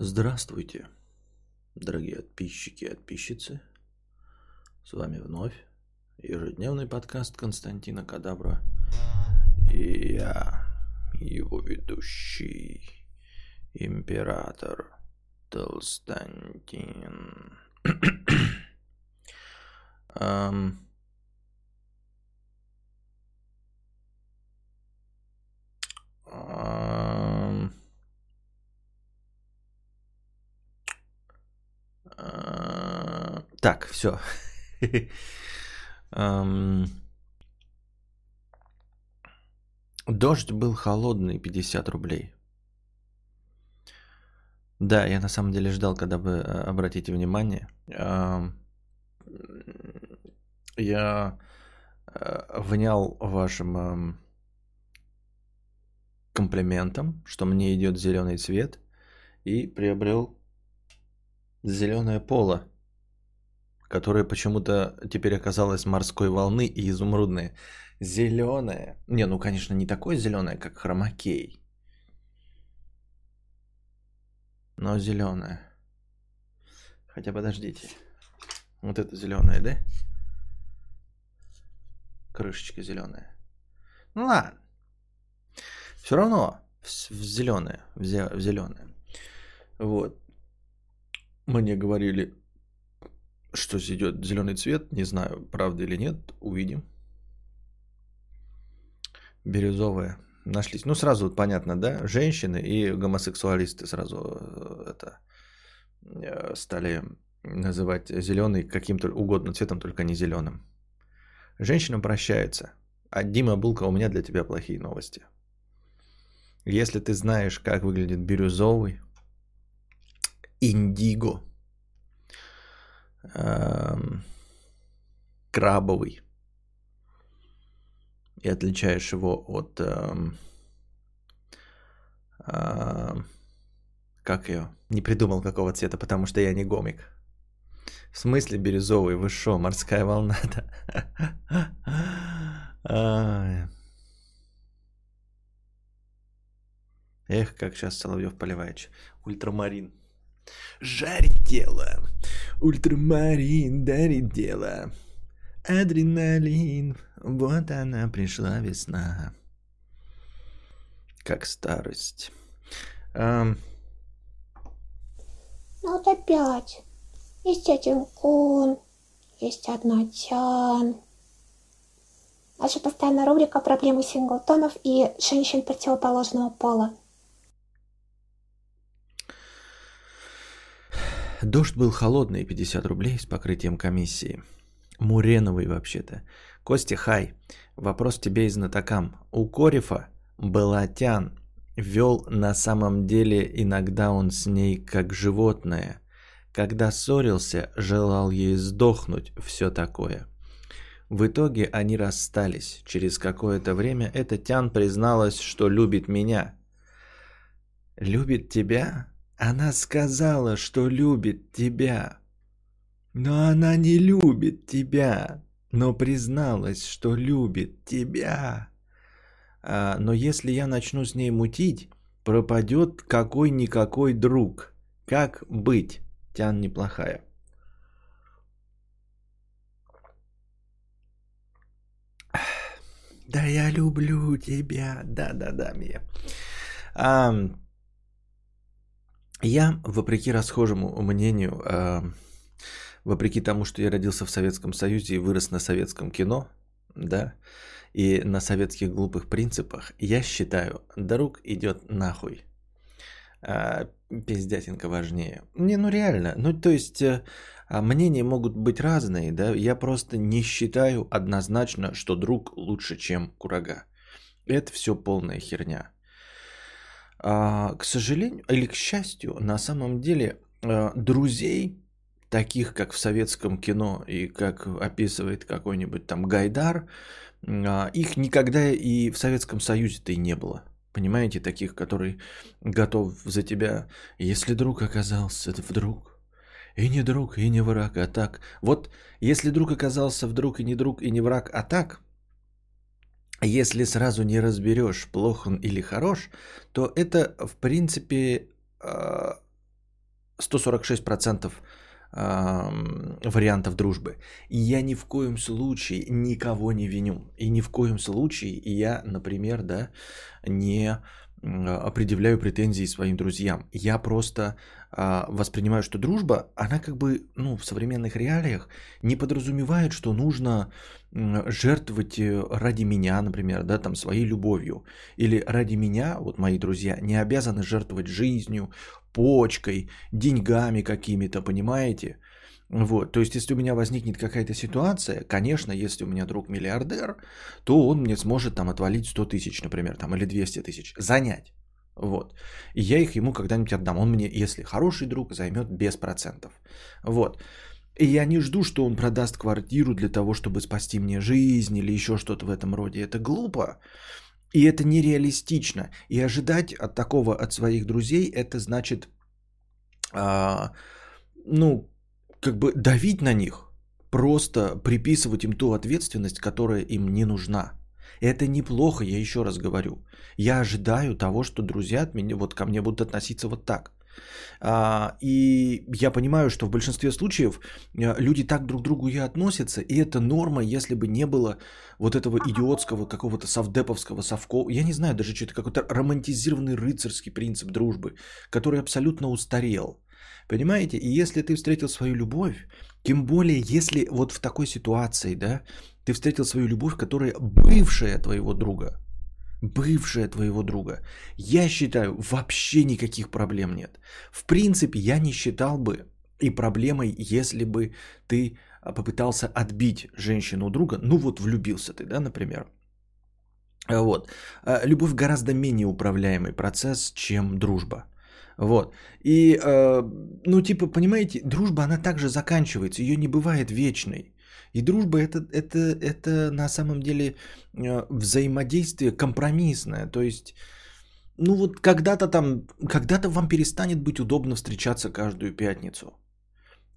Здравствуйте, дорогие подписчики и подписчицы. С вами вновь ежедневный подкаст Константина Кадабра. И я, его ведущий, император Толстантин. Ам, ам, Так, все. Дождь был холодный, 50 рублей. Да, я на самом деле ждал, когда вы э, обратите внимание. Я э, внял вашим комплиментом, что мне идет зеленый цвет, и приобрел зеленое поло, которое почему-то теперь оказалось морской волны и изумрудное. Зеленое. Не, ну, конечно, не такое зеленое, как хромакей. Но зеленое. Хотя подождите. Вот это зеленое, да? Крышечка зеленая. Ну ладно. Все равно в, зеленое. В, зе- в зеленое. Вот. Мне говорили, что идет зеленый цвет. Не знаю, правда или нет. Увидим. Бирюзовая. Нашлись. Ну, сразу вот понятно, да? Женщины и гомосексуалисты сразу э, это э, стали называть зеленый каким-то угодно цветом, только не зеленым. Женщина прощается. А Дима Булка, у меня для тебя плохие новости. Если ты знаешь, как выглядит бирюзовый, индиго, крабовый, и отличаешь его от, эм, эм, как ее, не придумал какого цвета, потому что я не гомик. В смысле бирюзовый, вы шо, морская волна Ай. Эх, как сейчас Соловьев поливаешь. Ультрамарин. Жарит тело. Ультрамарин дарит дело. Адреналин. Вот она пришла весна. Как старость. Ну вот опять. Есть один кун, есть одна тян. Наша постоянная рубрика «Проблемы синглтонов и женщин противоположного пола». Дождь был холодный, 50 рублей с покрытием комиссии. Муреновый вообще-то. Костя, хай. Вопрос тебе и знатокам. У Корефа Балатян вел на самом деле иногда он с ней как животное. Когда ссорился, желал ей сдохнуть, все такое. В итоге они расстались. Через какое-то время эта Тян призналась, что любит меня. Любит тебя? Она сказала, что любит тебя. Но она не любит тебя, но призналась, что любит тебя. А, но если я начну с ней мутить, пропадет какой-никакой друг. Как быть? Тян неплохая. Да я люблю тебя. Да-да-да, Мия. Ам, я, вопреки расхожему мнению, а, вопреки тому, что я родился в Советском Союзе и вырос на советском кино, да, и на советских глупых принципах, я считаю, друг идет нахуй. А, пиздятинка важнее. Не, ну реально. Ну, то есть, э, а, мнения могут быть разные, да. Я просто не считаю однозначно, что друг лучше, чем курага. Это все полная херня. А, к сожалению или к счастью, на самом деле э, друзей, таких как в советском кино и как описывает какой-нибудь там Гайдар, а, их никогда и в Советском Союзе-то и не было. Понимаете, таких, который готов за тебя, если друг оказался вдруг, и не друг, и не враг, а так. Вот если друг оказался вдруг и не друг, и не враг, а так, если сразу не разберешь, плох он или хорош, то это, в принципе, э, 146% вариантов дружбы. И я ни в коем случае никого не виню. И ни в коем случае я, например, да, не определяю претензии своим друзьям. Я просто а, воспринимаю, что дружба, она как бы ну, в современных реалиях не подразумевает, что нужно жертвовать э, ради меня, например, да, там, своей любовью. Или ради меня, вот мои друзья, не обязаны жертвовать жизнью, почкой, деньгами какими-то, понимаете? Вот, то есть, если у меня возникнет какая-то ситуация, конечно, если у меня друг миллиардер, то он мне сможет там отвалить 100 тысяч, например, там, или 200 тысяч, занять. Вот. И я их ему когда-нибудь отдам. Он мне, если хороший друг, займет без процентов. Вот. И я не жду, что он продаст квартиру для того, чтобы спасти мне жизнь или еще что-то в этом роде. Это глупо. И это нереалистично. И ожидать от такого от своих друзей, это значит, а, ну, как бы давить на них, просто приписывать им ту ответственность, которая им не нужна. Это неплохо, я еще раз говорю. Я ожидаю того, что друзья от меня, вот ко мне будут относиться вот так. А, и я понимаю, что в большинстве случаев а, люди так друг к другу и относятся, и это норма, если бы не было вот этого идиотского какого-то совдеповского совко, я не знаю даже что это, какой-то романтизированный рыцарский принцип дружбы, который абсолютно устарел. Понимаете? И если ты встретил свою любовь, тем более, если вот в такой ситуации, да, ты встретил свою любовь, которая бывшая твоего друга, бывшая твоего друга, я считаю, вообще никаких проблем нет. В принципе, я не считал бы и проблемой, если бы ты попытался отбить женщину у друга, ну вот влюбился ты, да, например. Вот. А, любовь гораздо менее управляемый процесс, чем дружба. Вот. И, э, ну, типа, понимаете, дружба, она также заканчивается, ее не бывает вечной. И дружба это, это, это на самом деле э, взаимодействие компромиссное. То есть, ну вот когда-то там, когда-то вам перестанет быть удобно встречаться каждую пятницу.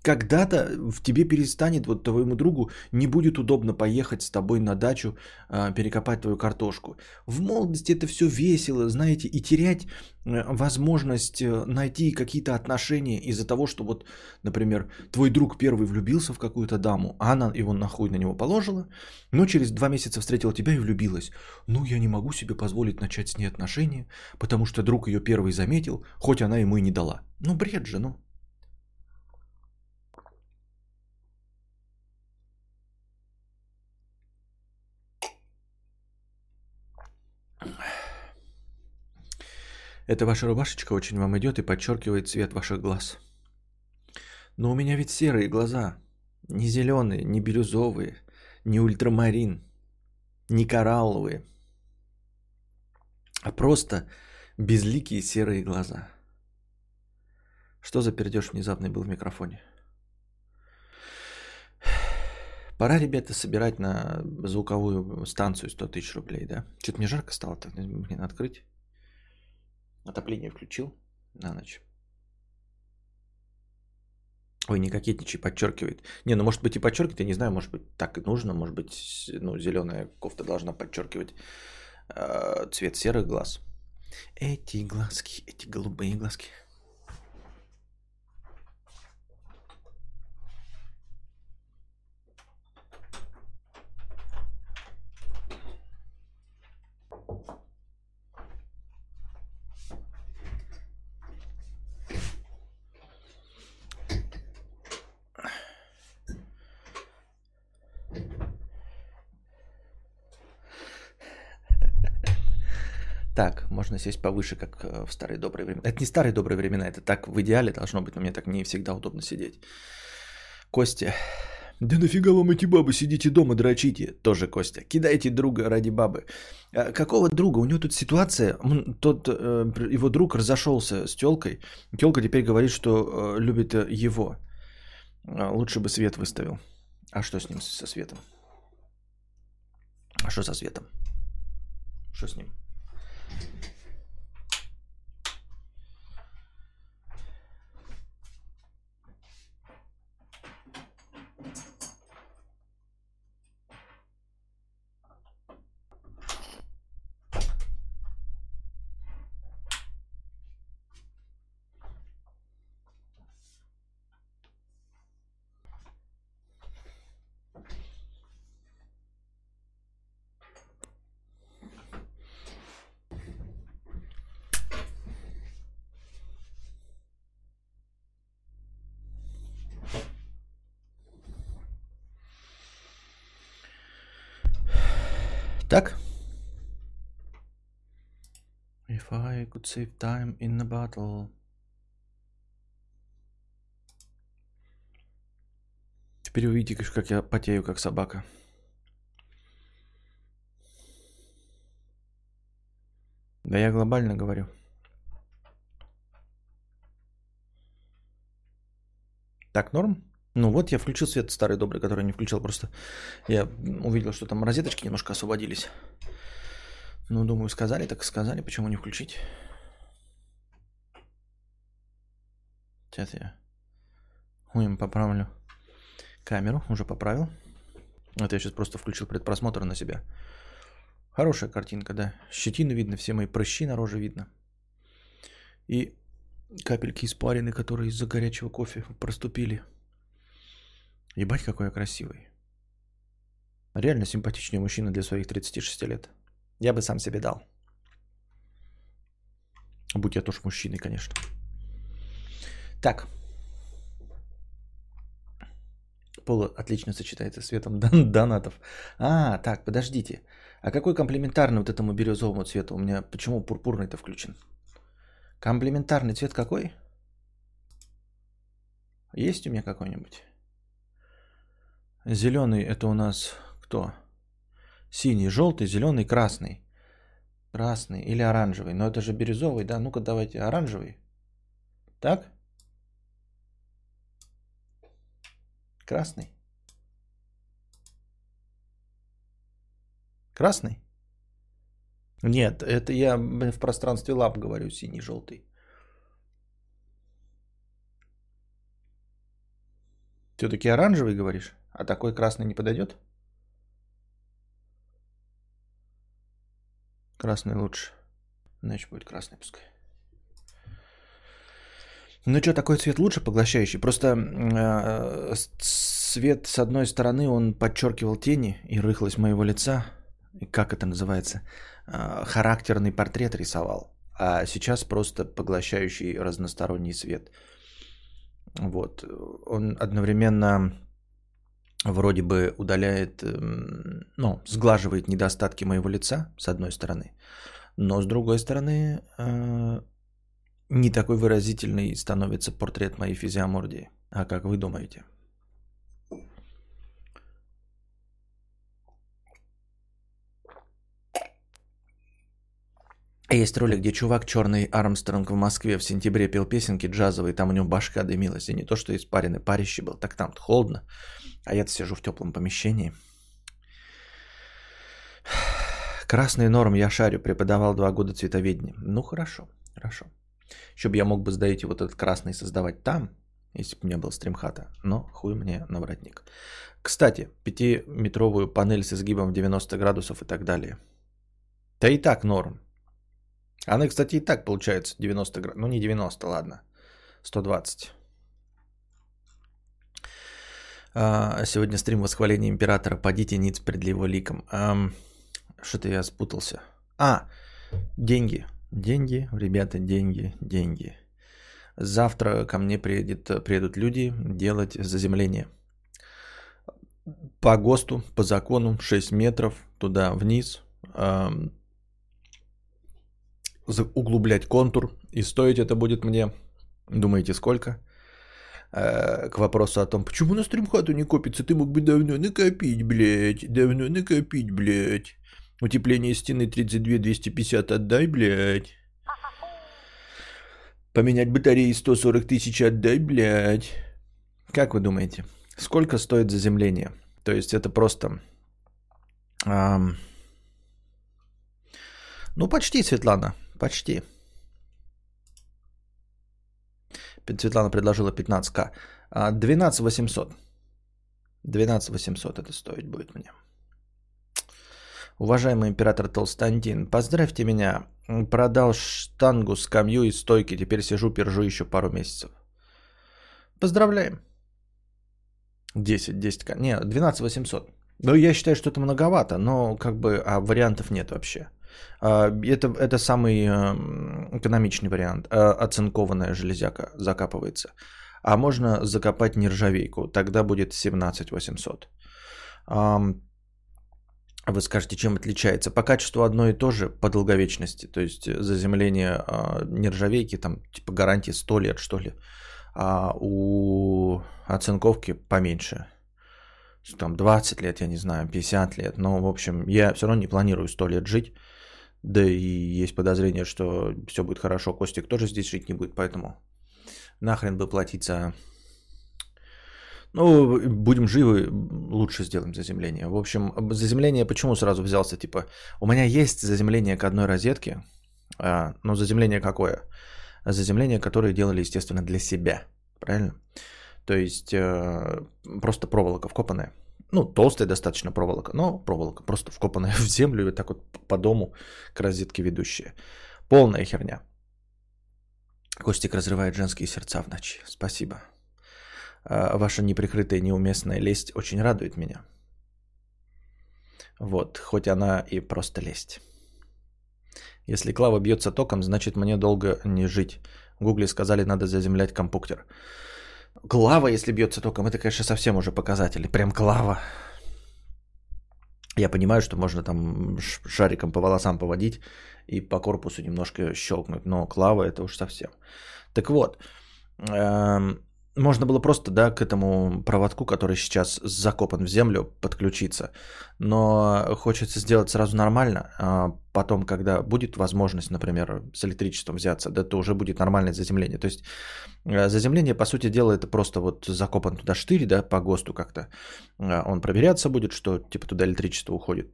Когда-то в тебе перестанет, вот твоему другу не будет удобно поехать с тобой на дачу, э, перекопать твою картошку. В молодости это все весело, знаете, и терять э, возможность э, найти какие-то отношения из-за того, что вот, например, твой друг первый влюбился в какую-то даму, а она его нахуй на него положила, но через два месяца встретила тебя и влюбилась. Ну, я не могу себе позволить начать с ней отношения, потому что друг ее первый заметил, хоть она ему и не дала. Ну, бред же, ну. Эта ваша рубашечка очень вам идет и подчеркивает цвет ваших глаз. Но у меня ведь серые глаза. Не зеленые, не бирюзовые, не ультрамарин, не коралловые. А просто безликие серые глаза. Что за пердеж внезапный был в микрофоне? Пора, ребята, собирать на звуковую станцию 100 тысяч рублей, да? Что-то мне жарко стало, так мне открыть. Отопление включил на ночь. Ой, не кокетничай, подчеркивает. Не, ну может быть и подчеркивает, я не знаю, может быть так и нужно, может быть, ну, зеленая кофта должна подчеркивать э, цвет серых глаз. Эти глазки, эти голубые глазки. Так, можно сесть повыше, как э, в старые добрые времена. Это не старые добрые времена, это так в идеале должно быть, но мне так не всегда удобно сидеть. Костя. Да нафига вам эти бабы, сидите дома, дрочите. Тоже Костя. Кидайте друга ради бабы. А какого друга? У него тут ситуация, тот, э, его друг разошелся с телкой. Телка теперь говорит, что э, любит его. А лучше бы свет выставил. А что с ним, со светом? А что со светом? Что с ним? Так? If I could save time in the battle. Теперь увидите, как я потею, как собака. Да я глобально говорю. Так, норм? Ну вот я включил свет старый добрый, который не включил. Просто я увидел, что там розеточки немножко освободились. Ну, думаю, сказали, так сказали. Почему не включить? Сейчас я хуем поправлю камеру. Уже поправил. Это я сейчас просто включил предпросмотр на себя. Хорошая картинка, да. Щетину видно, все мои прыщи на роже видно. И капельки испарины, которые из-за горячего кофе проступили. Ебать, какой я красивый. Реально симпатичный мужчина для своих 36 лет. Я бы сам себе дал. Будь я тоже мужчиной, конечно. Так. Поло отлично сочетается с цветом донатов. А, так, подождите. А какой комплементарный вот этому бирюзовому цвету? У меня почему пурпурный-то включен? Комплементарный цвет какой? Есть у меня какой-нибудь? Зеленый это у нас кто? Синий, желтый, зеленый, красный. Красный или оранжевый. Но это же бирюзовый, да? Ну-ка давайте оранжевый. Так? Красный. Красный? Нет, это я в пространстве лап говорю, синий, желтый. Все-таки оранжевый говоришь? А такой красный не подойдет? Красный лучше. Значит, будет красный пускай. Ну что, такой цвет лучше поглощающий? Просто э, цвет с одной стороны, он подчеркивал тени и рыхлость моего лица. Как это называется? Э, характерный портрет рисовал. А сейчас просто поглощающий разносторонний свет. Вот. Он одновременно вроде бы удаляет, эм, ну, сглаживает недостатки моего лица, с одной стороны, но с другой стороны, э, не такой выразительный становится портрет моей физиомордии. А как вы думаете? Есть ролик, где чувак черный Армстронг в Москве в сентябре пел песенки джазовые, там у него башка дымилась, и не то, что испаренный парище был, так там холодно, а я-то сижу в теплом помещении. Красный норм я шарю, преподавал два года цветоведения. Ну хорошо, хорошо. Еще бы я мог бы сдаить вот этот красный создавать там, если бы у меня был стримхата, но хуй мне на воротник. Кстати, пятиметровую панель с изгибом в 90 градусов и так далее. Да и так норм. Она, кстати, и так получается 90 градусов. Ну, не 90, ладно. 120. А, сегодня стрим восхваления императора. Падите ниц пред его ликом. Что-то я спутался. А, деньги. Деньги, ребята, деньги, деньги. Завтра ко мне приедет, приедут люди делать заземление. По ГОСТу, по закону 6 метров туда вниз углублять контур. И стоить это будет мне, думаете, сколько? Э, к вопросу о том, почему на стримхату не копится, ты мог бы давно накопить, блядь, давно накопить, блядь. Утепление стены 32-250 отдай, блядь. Поменять батареи 140 тысяч отдай, блядь. Как вы думаете, сколько стоит заземление? То есть это просто... Эм... Ну, почти, Светлана. Почти. Светлана предложила 15к. 12 800. 12 800 это стоить будет мне. Уважаемый император Толстантин, поздравьте меня. Продал штангу, скамью и стойки. Теперь сижу, пержу еще пару месяцев. Поздравляем. 10, 10к. Не, 12 800. Ну, я считаю, что это многовато, но как бы а вариантов нет вообще. А, это, это самый эм, экономичный вариант. А, оцинкованная железяка закапывается. А можно закопать нержавейку. Тогда будет 17 800. Вы скажете, чем отличается? По качеству одно и то же, по долговечности. То есть заземление э, нержавейки, там типа гарантии 100 лет, что ли. А у оцинковки поменьше. Там 20 лет, я не знаю, 50 лет. Но, в общем, я все равно не планирую 100 лет жить. Да и есть подозрение, что все будет хорошо. Костик тоже здесь жить не будет, поэтому нахрен бы платить за ну, будем живы, лучше сделаем заземление. В общем, заземление почему сразу взялся? Типа, у меня есть заземление к одной розетке, а, но заземление какое? Заземление, которое делали, естественно, для себя. Правильно? То есть, э, просто проволока вкопанная. Ну, толстая достаточно проволока, но проволока просто вкопанная в землю и так вот по дому к розетке ведущая. Полная херня. Костик разрывает женские сердца в ночи. Спасибо. А, ваша неприкрытая неуместная лесть очень радует меня. Вот, хоть она и просто лесть. Если Клава бьется током, значит мне долго не жить. В гугле сказали, надо заземлять компуктер. Клава, если бьется током, это, конечно, совсем уже показатели. Прям клава. Я понимаю, что можно там шариком по волосам поводить и по корпусу немножко щелкнуть, но клава это уж совсем. Так вот, эм, можно было просто, да, к этому проводку, который сейчас закопан в землю, подключиться. Но хочется сделать сразу нормально. А потом, когда будет возможность, например, с электричеством взяться, да, то уже будет нормальное заземление. То есть э, заземление, по сути дела, это просто вот закопан туда штырь, да, по ГОСТу как-то. А он проверяться будет, что типа туда электричество уходит.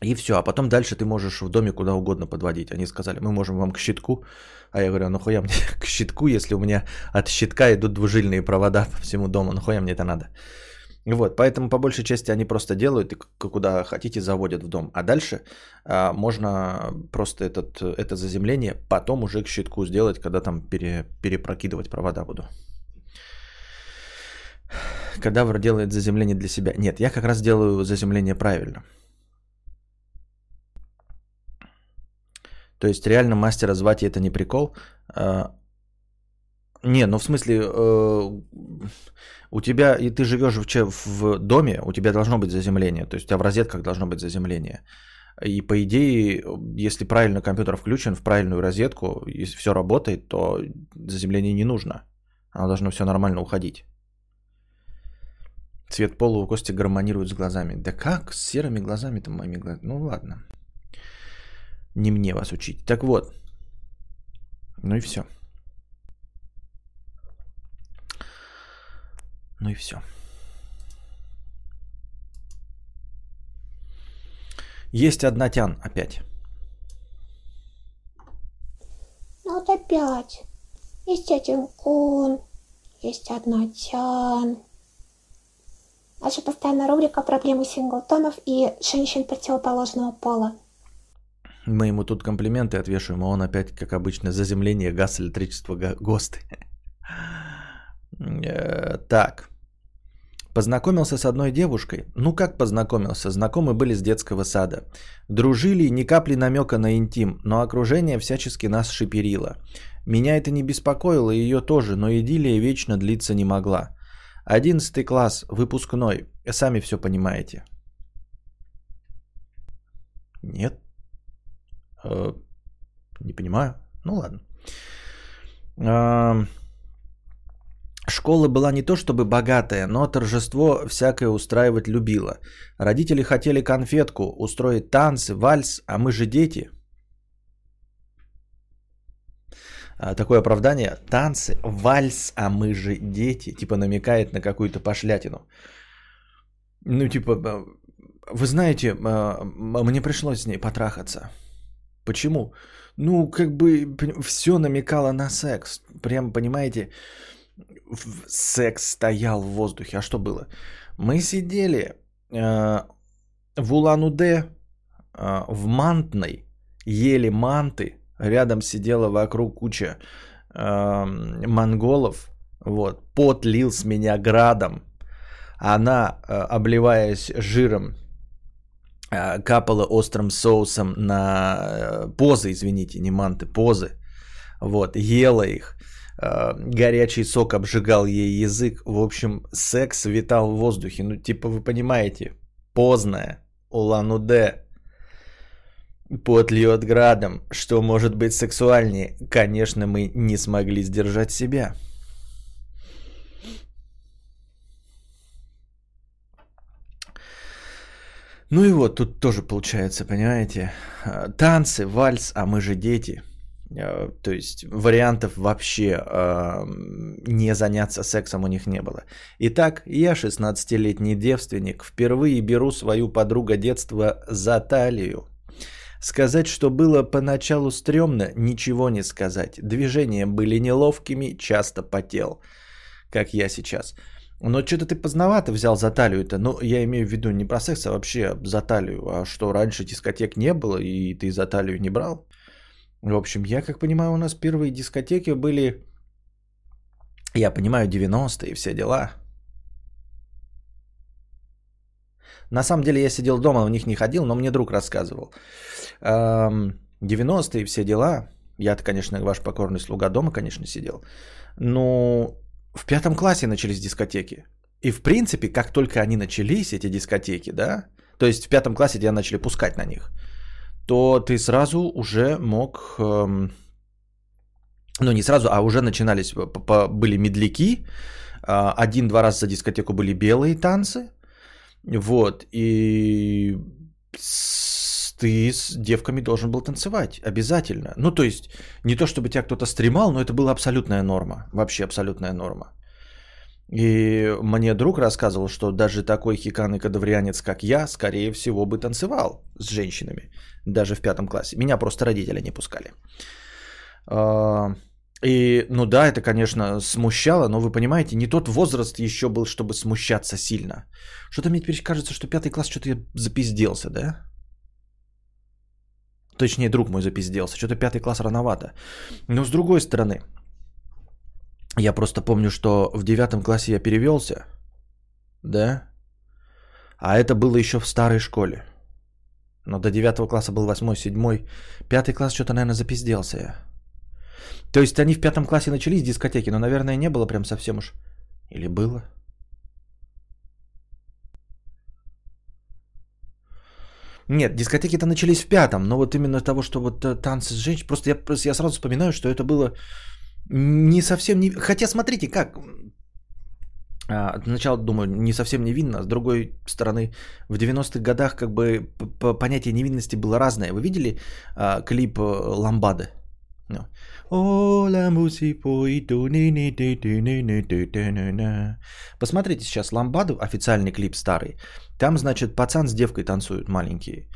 И все, а потом дальше ты можешь в доме куда угодно подводить. Они сказали, мы можем вам к щитку. А я говорю, а нахуя мне к щитку, если у меня от щитка идут двужильные провода по всему дому, нахуя мне это надо? Вот, поэтому по большей части они просто делают и куда хотите заводят в дом. А дальше а, можно просто этот, это заземление потом уже к щитку сделать, когда там пере, перепрокидывать провода буду. Кадавр делает заземление для себя. Нет, я как раз делаю заземление правильно. То есть реально мастера звать и это не прикол. А, не, ну в смысле, э, у тебя, и ты живешь в, в доме, у тебя должно быть заземление, то есть у тебя в розетках должно быть заземление. И по идее, если правильно компьютер включен в правильную розетку, если все работает, то заземление не нужно. Оно должно все нормально уходить. Цвет пола у Кости гармонирует с глазами. Да как с серыми глазами-то моими глазами? Ну ладно. Не мне вас учить. Так вот. Ну и все. Ну и все. Есть одна тян опять. Ну вот опять. Есть один кун. Есть одна тян. Наша постоянная рубрика «Проблемы синглтонов и женщин противоположного пола». Мы ему тут комплименты отвешиваем, а он опять, как обычно, заземление, газ, электричество, ГОСТы. Э, так. Познакомился с одной девушкой. Ну как познакомился? Знакомы были с детского сада. Дружили, ни капли намека на интим, но окружение всячески нас шиперило. Меня это не беспокоило, ее тоже, но идиллия вечно длиться не могла. Одиннадцатый класс, выпускной. Сами все понимаете. Нет? Э, не понимаю. Ну ладно. Школа была не то чтобы богатая, но торжество всякое устраивать любила. Родители хотели конфетку, устроить танцы, вальс, а мы же дети. А, такое оправдание. Танцы, вальс, а мы же дети. Типа намекает на какую-то пошлятину. Ну, типа, вы знаете, мне пришлось с ней потрахаться. Почему? Ну, как бы все намекало на секс. Прям, понимаете, секс стоял в воздухе. А что было? Мы сидели э, в Улан-Удэ, э, в Мантной, ели манты. Рядом сидела вокруг куча э, монголов. Вот, пот лил с меня градом. Она, э, обливаясь жиром, капала острым соусом на э, позы, извините, не манты, позы. Вот, ела их. Э, горячий сок обжигал ей язык. В общем, секс витал в воздухе. Ну, типа, вы понимаете, поздное, Улан-Удэ. Пот льет градом. Что может быть сексуальнее? Конечно, мы не смогли сдержать себя. Ну и вот тут тоже получается, понимаете, э, танцы, вальс, а мы же дети. Э, то есть вариантов вообще э, не заняться сексом у них не было. Итак, я 16-летний девственник, впервые беру свою подругу детства за талию. Сказать, что было поначалу стрёмно, ничего не сказать. Движения были неловкими, часто потел, как я сейчас. Но что-то ты поздновато взял за талию-то. Ну, я имею в виду не про секс, а вообще за талию. А что, раньше дискотек не было, и ты за талию не брал? В общем, я как понимаю, у нас первые дискотеки были, я понимаю, 90-е, все дела. На самом деле я сидел дома, в них не ходил, но мне друг рассказывал. 90-е, все дела. Я-то, конечно, ваш покорный слуга дома, конечно, сидел. Но в пятом классе начались дискотеки. И в принципе, как только они начались, эти дискотеки, да, то есть в пятом классе тебя начали пускать на них, то ты сразу уже мог, эм, ну не сразу, а уже начинались, были медляки, а, один-два раза за дискотеку были белые танцы, вот, и ты с девками должен был танцевать обязательно. Ну, то есть, не то чтобы тебя кто-то стремал, но это была абсолютная норма. Вообще абсолютная норма. И мне друг рассказывал, что даже такой хикан и кадаврианец, как я, скорее всего бы танцевал с женщинами. Даже в пятом классе. Меня просто родители не пускали. А, и, ну да, это, конечно, смущало, но вы понимаете, не тот возраст еще был, чтобы смущаться сильно. Что-то мне теперь кажется, что пятый класс что-то я запизделся, да? Точнее, друг мой запизделся. Что-то пятый класс рановато. Но с другой стороны, я просто помню, что в девятом классе я перевелся, да? А это было еще в старой школе. Но до девятого класса был восьмой, седьмой. Пятый класс что-то, наверное, запизделся я. То есть они в пятом классе начались дискотеки, но, наверное, не было прям совсем уж. Или было? Нет, дискотеки-то начались в пятом, но вот именно того, что вот э, танцы с женщиной, просто я, просто я сразу вспоминаю, что это было не совсем не... Хотя смотрите, как... А, сначала думаю, не совсем невинно, а с другой стороны, в 90-х годах как бы понятие невинности было разное. Вы видели а, клип э, Ламбады? Посмотрите сейчас Ламбаду, официальный клип старый. Там, значит, пацан с девкой танцуют маленькие.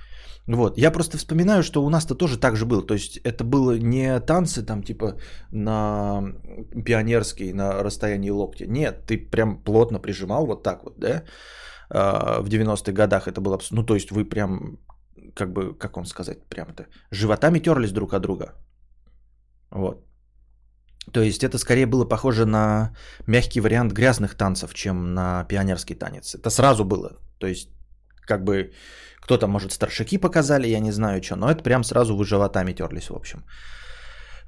Вот. Я просто вспоминаю, что у нас-то тоже так же было. То есть это было не танцы там типа на пионерский, на расстоянии локтя. Нет, ты прям плотно прижимал вот так вот, да? А, в 90-х годах это было... Ну, то есть вы прям, как бы, как вам сказать, прям это... Животами терлись друг от друга. Вот. То есть это скорее было похоже на мягкий вариант грязных танцев, чем на пионерский танец. Это сразу было. То есть как бы кто-то, может, старшаки показали, я не знаю что, но это прям сразу вы животами терлись, в общем,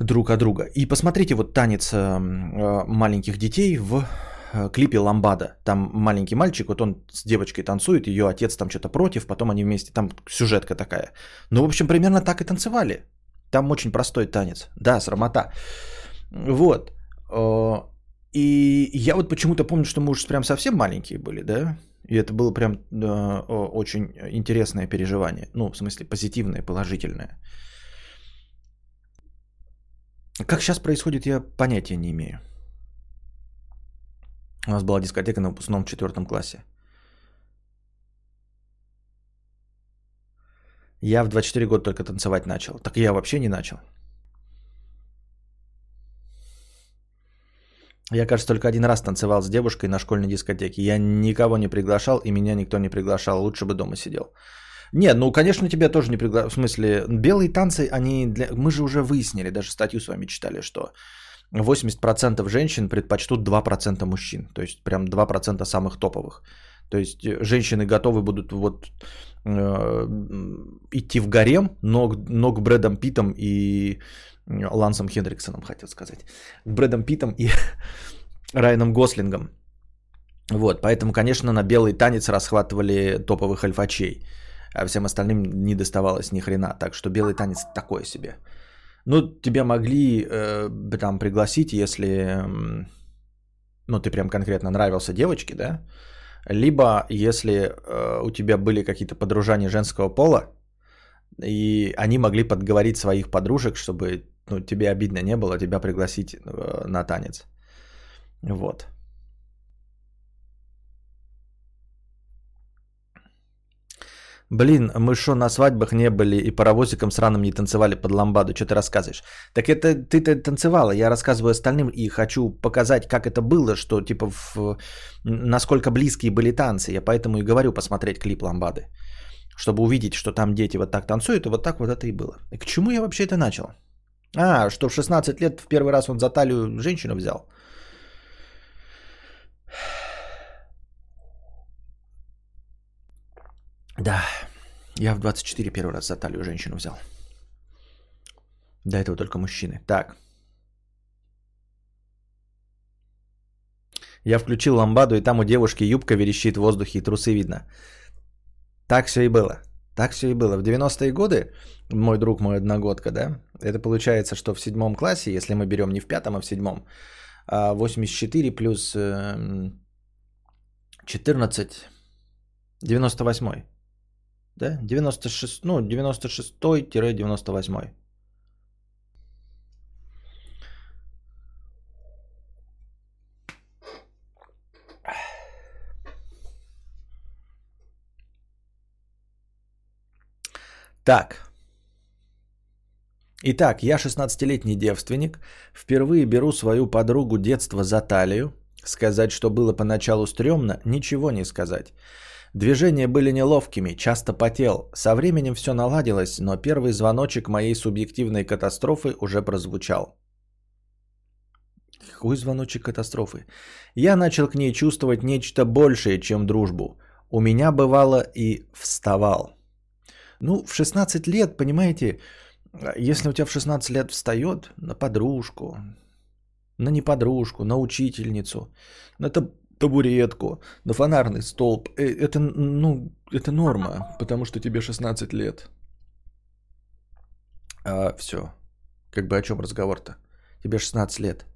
друг от друга. И посмотрите вот танец э, э, маленьких детей в э, клипе «Ламбада». Там маленький мальчик, вот он с девочкой танцует, ее отец там что-то против, потом они вместе, там сюжетка такая. Ну, в общем, примерно так и танцевали. Там очень простой танец. Да, срамота. Вот. Э, и я вот почему-то помню, что мы уже прям совсем маленькие были, да? И это было прям да, очень интересное переживание. Ну, в смысле, позитивное, положительное. Как сейчас происходит, я понятия не имею. У нас была дискотека на выпускном четвертом классе. Я в 24 года только танцевать начал. Так я вообще не начал. Я, кажется, только один раз танцевал с девушкой на школьной дискотеке. Я никого не приглашал, и меня никто не приглашал. Лучше бы дома сидел. Нет, ну, конечно, тебя тоже не приглашал. В смысле, белые танцы, они для... Мы же уже выяснили, даже статью с вами читали, что 80% женщин предпочтут 2% мужчин. То есть, прям 2% самых топовых. То есть, женщины готовы будут вот э, идти в гарем, но, но к Брэдом Питом и Лансом Хендриксоном, хотел сказать. К Брэдом Питом и Райаном Гослингом. Вот, поэтому, конечно, на белый танец расхватывали топовых альфачей. а всем остальным не доставалось ни хрена. Так что белый танец такое себе. Ну, тебя могли э, там пригласить, если, э, ну, ты прям конкретно нравился девочке, да? Либо если э, у тебя были какие-то подружания женского пола, и они могли подговорить своих подружек, чтобы ну, тебе обидно не было, тебя пригласить э, на танец. Вот. Блин, мы что, на свадьбах не были и паровозиком сраным не танцевали под ламбаду? Что ты рассказываешь? Так это ты-то танцевала, я рассказываю остальным и хочу показать, как это было, что типа в... насколько близкие были танцы. Я поэтому и говорю посмотреть клип ламбады. Чтобы увидеть, что там дети вот так танцуют, и вот так вот это и было. И к чему я вообще это начал? А, что в 16 лет в первый раз он за талию женщину взял. Да, я в 24 первый раз за талию женщину взял. До этого только мужчины. Так. Я включил ламбаду, и там у девушки юбка верещит в воздухе, и трусы видно. Так все и было. Так все и было. В 90-е годы, мой друг, мой одногодка, да, это получается, что в седьмом классе, если мы берем не в пятом, а в седьмом, 84 а плюс 14, 98. Да? 96, ну, 96-98. Так. Итак, я 16-летний девственник. Впервые беру свою подругу детства за талию. Сказать, что было поначалу стрёмно, ничего не сказать. Движения были неловкими, часто потел. Со временем все наладилось, но первый звоночек моей субъективной катастрофы уже прозвучал. Какой звоночек катастрофы? Я начал к ней чувствовать нечто большее, чем дружбу. У меня бывало и вставал. Ну, в 16 лет, понимаете, если у тебя в 16 лет встает на подружку, на неподружку, на учительницу, это табуретку, на фонарный столб. Э, это, ну, это норма, потому что тебе 16 лет. А, все. Как бы о чем разговор-то? Тебе 16 лет.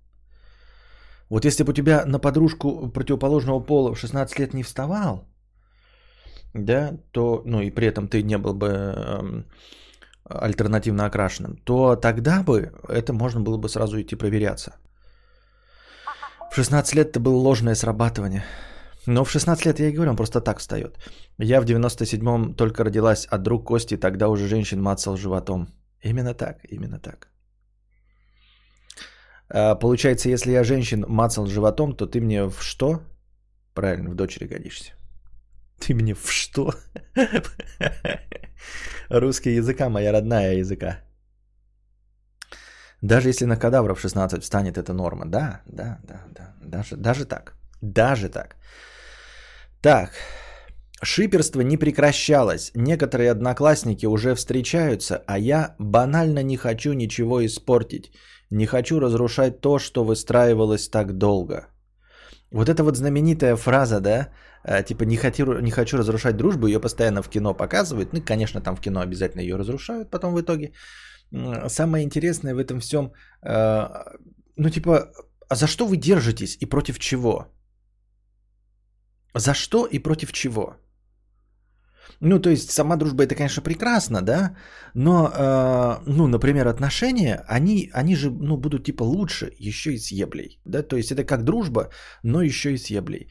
Вот если бы у тебя на подружку противоположного пола в 16 лет не вставал, да, то, ну и при этом ты не был бы эм, альтернативно окрашенным, то тогда бы это можно было бы сразу идти проверяться. В 16 лет это было ложное срабатывание. Но в 16 лет, я и говорю, он просто так встает. Я в 97-м только родилась от друг Кости, тогда уже женщин мацал животом. Именно так, именно так. А, получается, если я женщин мацал животом, то ты мне в что? Правильно, в дочери годишься. Ты мне в что? Русский языка, моя родная языка. Даже если на кадавра в 16 встанет, это норма. Да, да, да, да. Даже, даже так. Даже так. Так. Шиперство не прекращалось. Некоторые одноклассники уже встречаются, а я банально не хочу ничего испортить. Не хочу разрушать то, что выстраивалось так долго. Вот эта вот знаменитая фраза, да, э, типа не хочу, не хочу разрушать дружбу, ее постоянно в кино показывают. Ну, конечно, там в кино обязательно ее разрушают потом в итоге самое интересное в этом всем, э, ну типа, а за что вы держитесь и против чего? За что и против чего? Ну, то есть сама дружба это, конечно, прекрасно, да, но, э, ну, например, отношения, они, они же, ну, будут типа лучше еще и с еблей, да, то есть это как дружба, но еще и с еблей.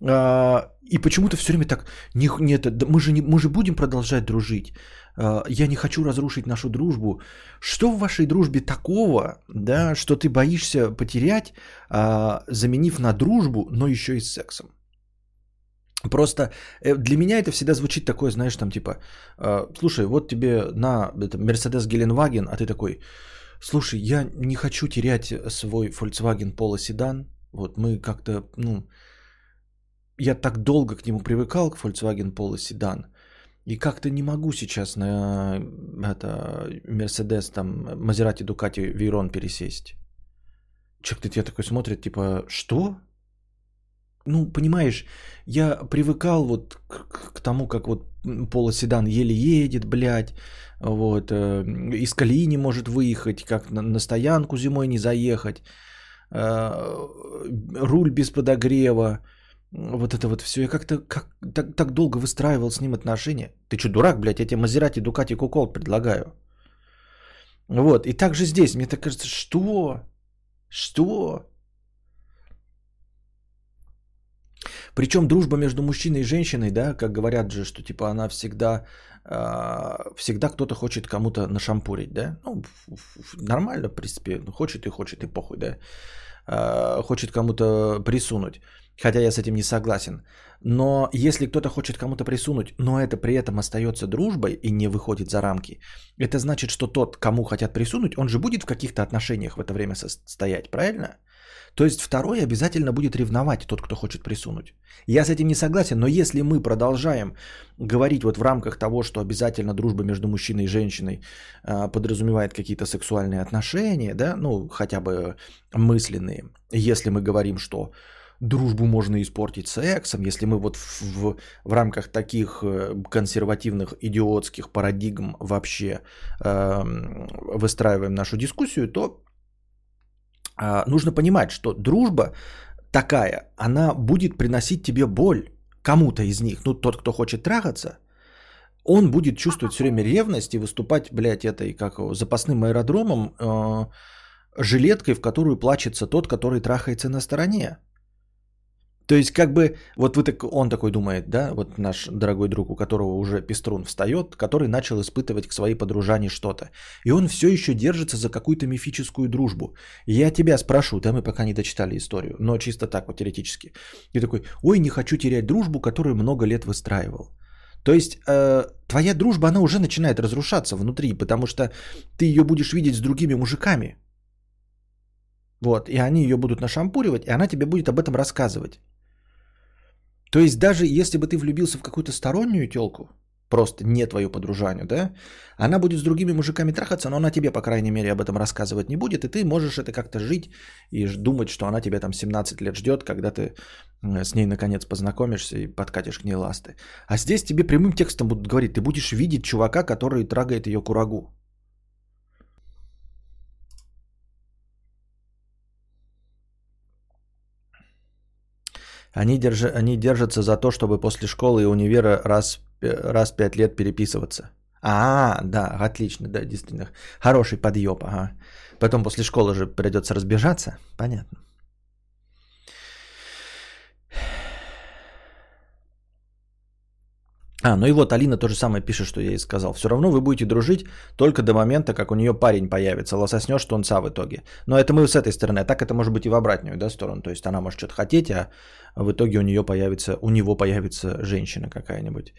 Э, и почему-то все время так, не, не это, мы, же не, мы же будем продолжать дружить, э, я не хочу разрушить нашу дружбу. Что в вашей дружбе такого, да, что ты боишься потерять, э, заменив на дружбу, но еще и с сексом? Просто э, для меня это всегда звучит такое, знаешь, там типа, э, слушай, вот тебе на Мерседес Геленваген, а ты такой, слушай, я не хочу терять свой Volkswagen Polo седан, вот мы как-то, ну, я так долго к нему привыкал, к Volkswagen Polo седан, и как-то не могу сейчас на это Мерседес, там, Мазерати, Дукати, Вейрон пересесть. Человек-то тебя такой смотрит, типа, что? Ну, понимаешь, я привыкал вот к, к тому, как вот полоседан еле едет, блядь, вот, э, из колеи не может выехать, как на, на стоянку зимой не заехать, э, руль без подогрева, вот это вот все. Я как-то как, так, так долго выстраивал с ним отношения. Ты что, дурак, блядь, я тебе Мазерати, Дукати, Кукол предлагаю. Вот, и также здесь, мне так кажется, что? Что? Причем дружба между мужчиной и женщиной, да, как говорят же, что типа она всегда, э, всегда кто-то хочет кому-то нашампурить, да. Ну, нормально, в принципе, ну, хочет и хочет, и похуй, да. Э, хочет кому-то присунуть. Хотя я с этим не согласен. Но если кто-то хочет кому-то присунуть, но это при этом остается дружбой и не выходит за рамки, это значит, что тот, кому хотят присунуть, он же будет в каких-то отношениях в это время состоять, правильно? То есть второй обязательно будет ревновать тот, кто хочет присунуть. Я с этим не согласен, но если мы продолжаем говорить вот в рамках того, что обязательно дружба между мужчиной и женщиной э, подразумевает какие-то сексуальные отношения, да, ну хотя бы мысленные, если мы говорим, что дружбу можно испортить сексом, если мы вот в, в, в рамках таких э, консервативных идиотских парадигм вообще э, выстраиваем нашу дискуссию, то нужно понимать, что дружба такая, она будет приносить тебе боль кому-то из них. Ну, тот, кто хочет трахаться, он будет чувствовать все время ревность и выступать, блядь, этой, как запасным аэродромом, э, жилеткой, в которую плачется тот, который трахается на стороне. То есть, как бы, вот вы так, он такой думает, да, вот наш дорогой друг, у которого уже пеструн встает, который начал испытывать к своей подружане что-то. И он все еще держится за какую-то мифическую дружбу. Я тебя спрошу, да, мы пока не дочитали историю, но чисто так вот теоретически. И такой, ой, не хочу терять дружбу, которую много лет выстраивал. То есть э, твоя дружба, она уже начинает разрушаться внутри, потому что ты ее будешь видеть с другими мужиками. Вот, и они ее будут нашампуривать, и она тебе будет об этом рассказывать. То есть даже если бы ты влюбился в какую-то стороннюю телку, просто не твою подружанию, да, она будет с другими мужиками трахаться, но она тебе, по крайней мере, об этом рассказывать не будет, и ты можешь это как-то жить и думать, что она тебя там 17 лет ждет, когда ты с ней наконец познакомишься и подкатишь к ней ласты. А здесь тебе прямым текстом будут говорить, ты будешь видеть чувака, который трагает ее курагу. Они, держа, они держатся за то, чтобы после школы и универа раз, раз пять лет переписываться. А, да, отлично, да, действительно. Хороший подъеб, ага. Потом после школы же придется разбежаться. Понятно. А, ну и вот Алина то же самое пишет, что я ей сказал. Все равно вы будете дружить только до момента, как у нее парень появится. Лососнешь тунца в итоге. Но это мы с этой стороны. А так это может быть и в обратную да, сторону. То есть она может что-то хотеть, а в итоге у нее появится, у него появится женщина какая-нибудь.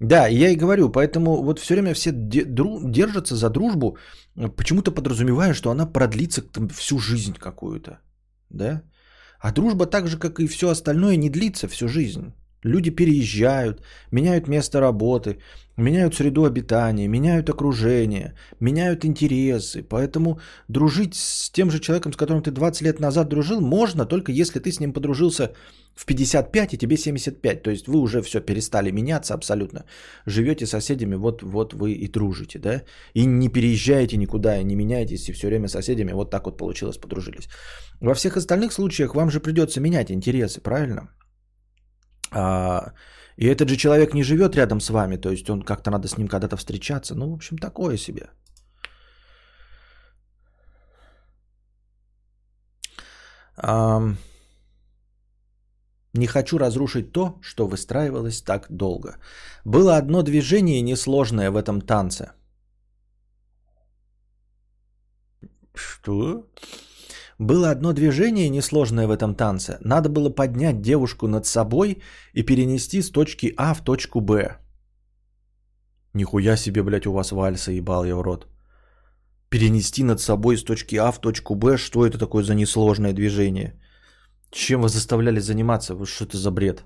Да, я и говорю, поэтому вот все время все держатся за дружбу, почему-то подразумевая, что она продлится там, всю жизнь какую-то. Да? А дружба так же, как и все остальное, не длится всю жизнь. Люди переезжают, меняют место работы, меняют среду обитания, меняют окружение, меняют интересы. Поэтому дружить с тем же человеком, с которым ты 20 лет назад дружил, можно только если ты с ним подружился в 55 и тебе 75. То есть вы уже все перестали меняться абсолютно. Живете соседями, вот, вот вы и дружите. Да? И не переезжаете никуда, и не меняетесь, и все время соседями вот так вот получилось, подружились. Во всех остальных случаях вам же придется менять интересы, правильно? А, и этот же человек не живет рядом с вами, то есть он как-то надо с ним когда-то встречаться. Ну, в общем, такое себе. А, не хочу разрушить то, что выстраивалось так долго. Было одно движение несложное в этом танце. Что? Было одно движение несложное в этом танце. Надо было поднять девушку над собой и перенести с точки А в точку Б. Нихуя себе, блядь, у вас вальса, ебал я в рот. Перенести над собой с точки А в точку Б, что это такое за несложное движение? Чем вы заставляли заниматься? Что это за бред?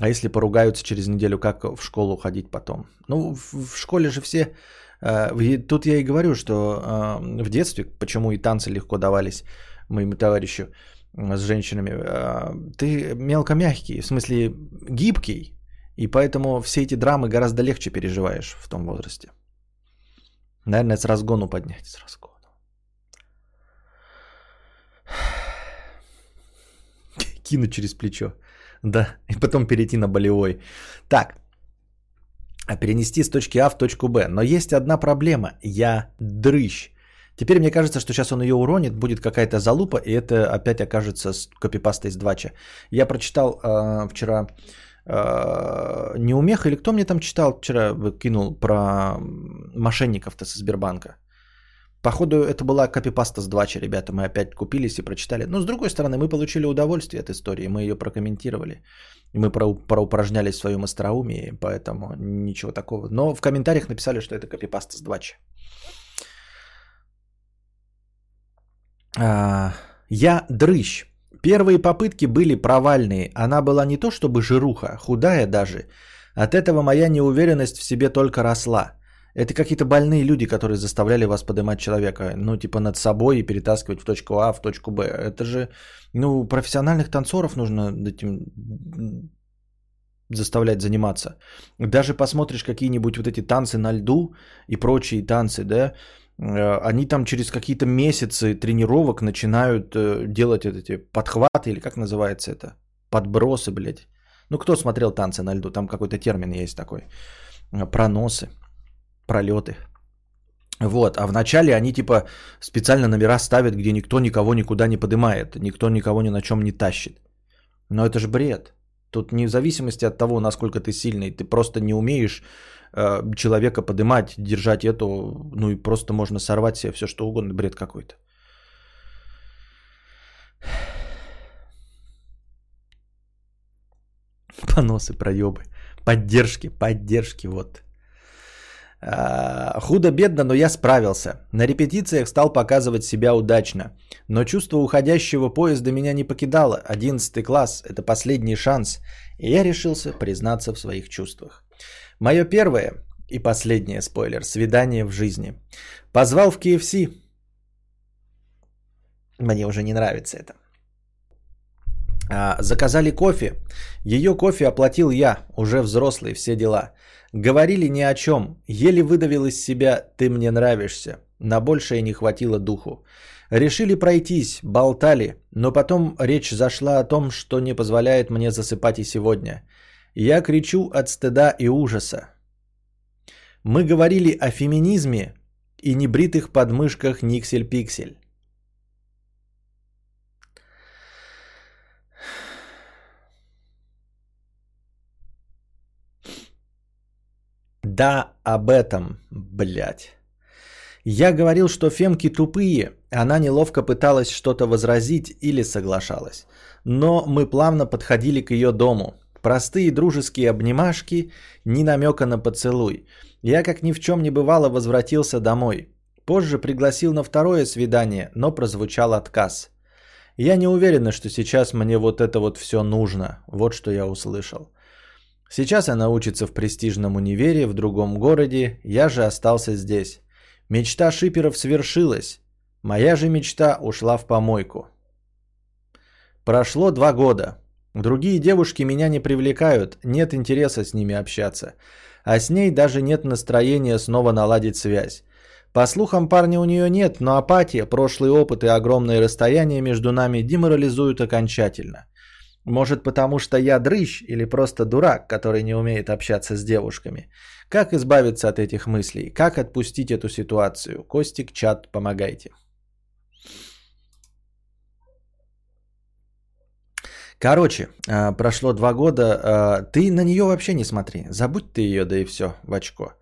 А если поругаются через неделю, как в школу ходить потом? Ну, в школе же все тут я и говорю, что э, в детстве, почему и танцы легко давались моему товарищу, с женщинами. Ты мелко мягкий, в смысле гибкий, и поэтому все эти драмы гораздо легче переживаешь в том возрасте. Наверное, с разгону поднять, с разгону. Кинуть через плечо. Да, и потом перейти на болевой. Так, а перенести с точки А в точку Б. Но есть одна проблема. Я дрыщ. Теперь мне кажется, что сейчас он ее уронит, будет какая-то залупа, и это опять окажется с копипастой из двача. Я прочитал э, вчера э, Неумех, или кто мне там читал вчера, кинул про мошенников-то со Сбербанка. Походу, это была копипаста с двача, ребята. Мы опять купились и прочитали. Но с другой стороны, мы получили удовольствие от истории. Мы ее прокомментировали. Мы про, проупражнялись в своем остроумии, поэтому ничего такого. Но в комментариях написали, что это копипаста с двача. А, я дрыщ. Первые попытки были провальные. Она была не то чтобы жируха, худая даже. От этого моя неуверенность в себе только росла. Это какие-то больные люди, которые заставляли вас поднимать человека, ну, типа над собой и перетаскивать в точку А, в точку Б. Это же, ну, профессиональных танцоров нужно этим заставлять заниматься. Даже посмотришь какие-нибудь вот эти танцы на льду и прочие танцы, да, Э, они там через какие-то месяцы тренировок начинают э, делать эти подхваты, или как называется это? Подбросы, блядь. Ну, кто смотрел танцы на льду? Там какой-то термин есть такой. Э, проносы, пролеты. Вот, а вначале они типа специально номера ставят, где никто никого никуда не поднимает, никто никого ни на чем не тащит. Но это же бред. Тут не в зависимости от того, насколько ты сильный, ты просто не умеешь Э, человека поднимать, держать эту, ну и просто можно сорвать себе все что угодно, бред какой-то. Поносы, проебы. Поддержки, поддержки, вот. А, худо-бедно, но я справился. На репетициях стал показывать себя удачно. Но чувство уходящего поезда меня не покидало. Одиннадцатый класс – это последний шанс. И я решился признаться в своих чувствах. Мое первое и последнее, спойлер, свидание в жизни. Позвал в KFC. Мне уже не нравится это. А, заказали кофе. Ее кофе оплатил я, уже взрослый, все дела. Говорили ни о чем. Еле выдавил из себя «ты мне нравишься». На большее не хватило духу. Решили пройтись, болтали, но потом речь зашла о том, что не позволяет мне засыпать и сегодня. Я кричу от стыда и ужаса. Мы говорили о феминизме и небритых подмышках Никсель-Пиксель. Да, об этом, блядь. Я говорил, что фемки тупые. Она неловко пыталась что-то возразить или соглашалась. Но мы плавно подходили к ее дому. Простые дружеские обнимашки, ни намека на поцелуй. Я, как ни в чем не бывало, возвратился домой. Позже пригласил на второе свидание, но прозвучал отказ. Я не уверена, что сейчас мне вот это вот все нужно. Вот что я услышал. Сейчас она учится в престижном универе в другом городе, я же остался здесь. Мечта шиперов свершилась. Моя же мечта ушла в помойку. Прошло два года. Другие девушки меня не привлекают, нет интереса с ними общаться. А с ней даже нет настроения снова наладить связь. По слухам, парня у нее нет, но апатия, прошлый опыт и огромное расстояние между нами деморализуют окончательно. Может потому что я дрыщ или просто дурак, который не умеет общаться с девушками. Как избавиться от этих мыслей? Как отпустить эту ситуацию? Костик, чат, помогайте. Короче, а, прошло два года. А, ты на нее вообще не смотри. Забудь ты ее, да и все, в очко.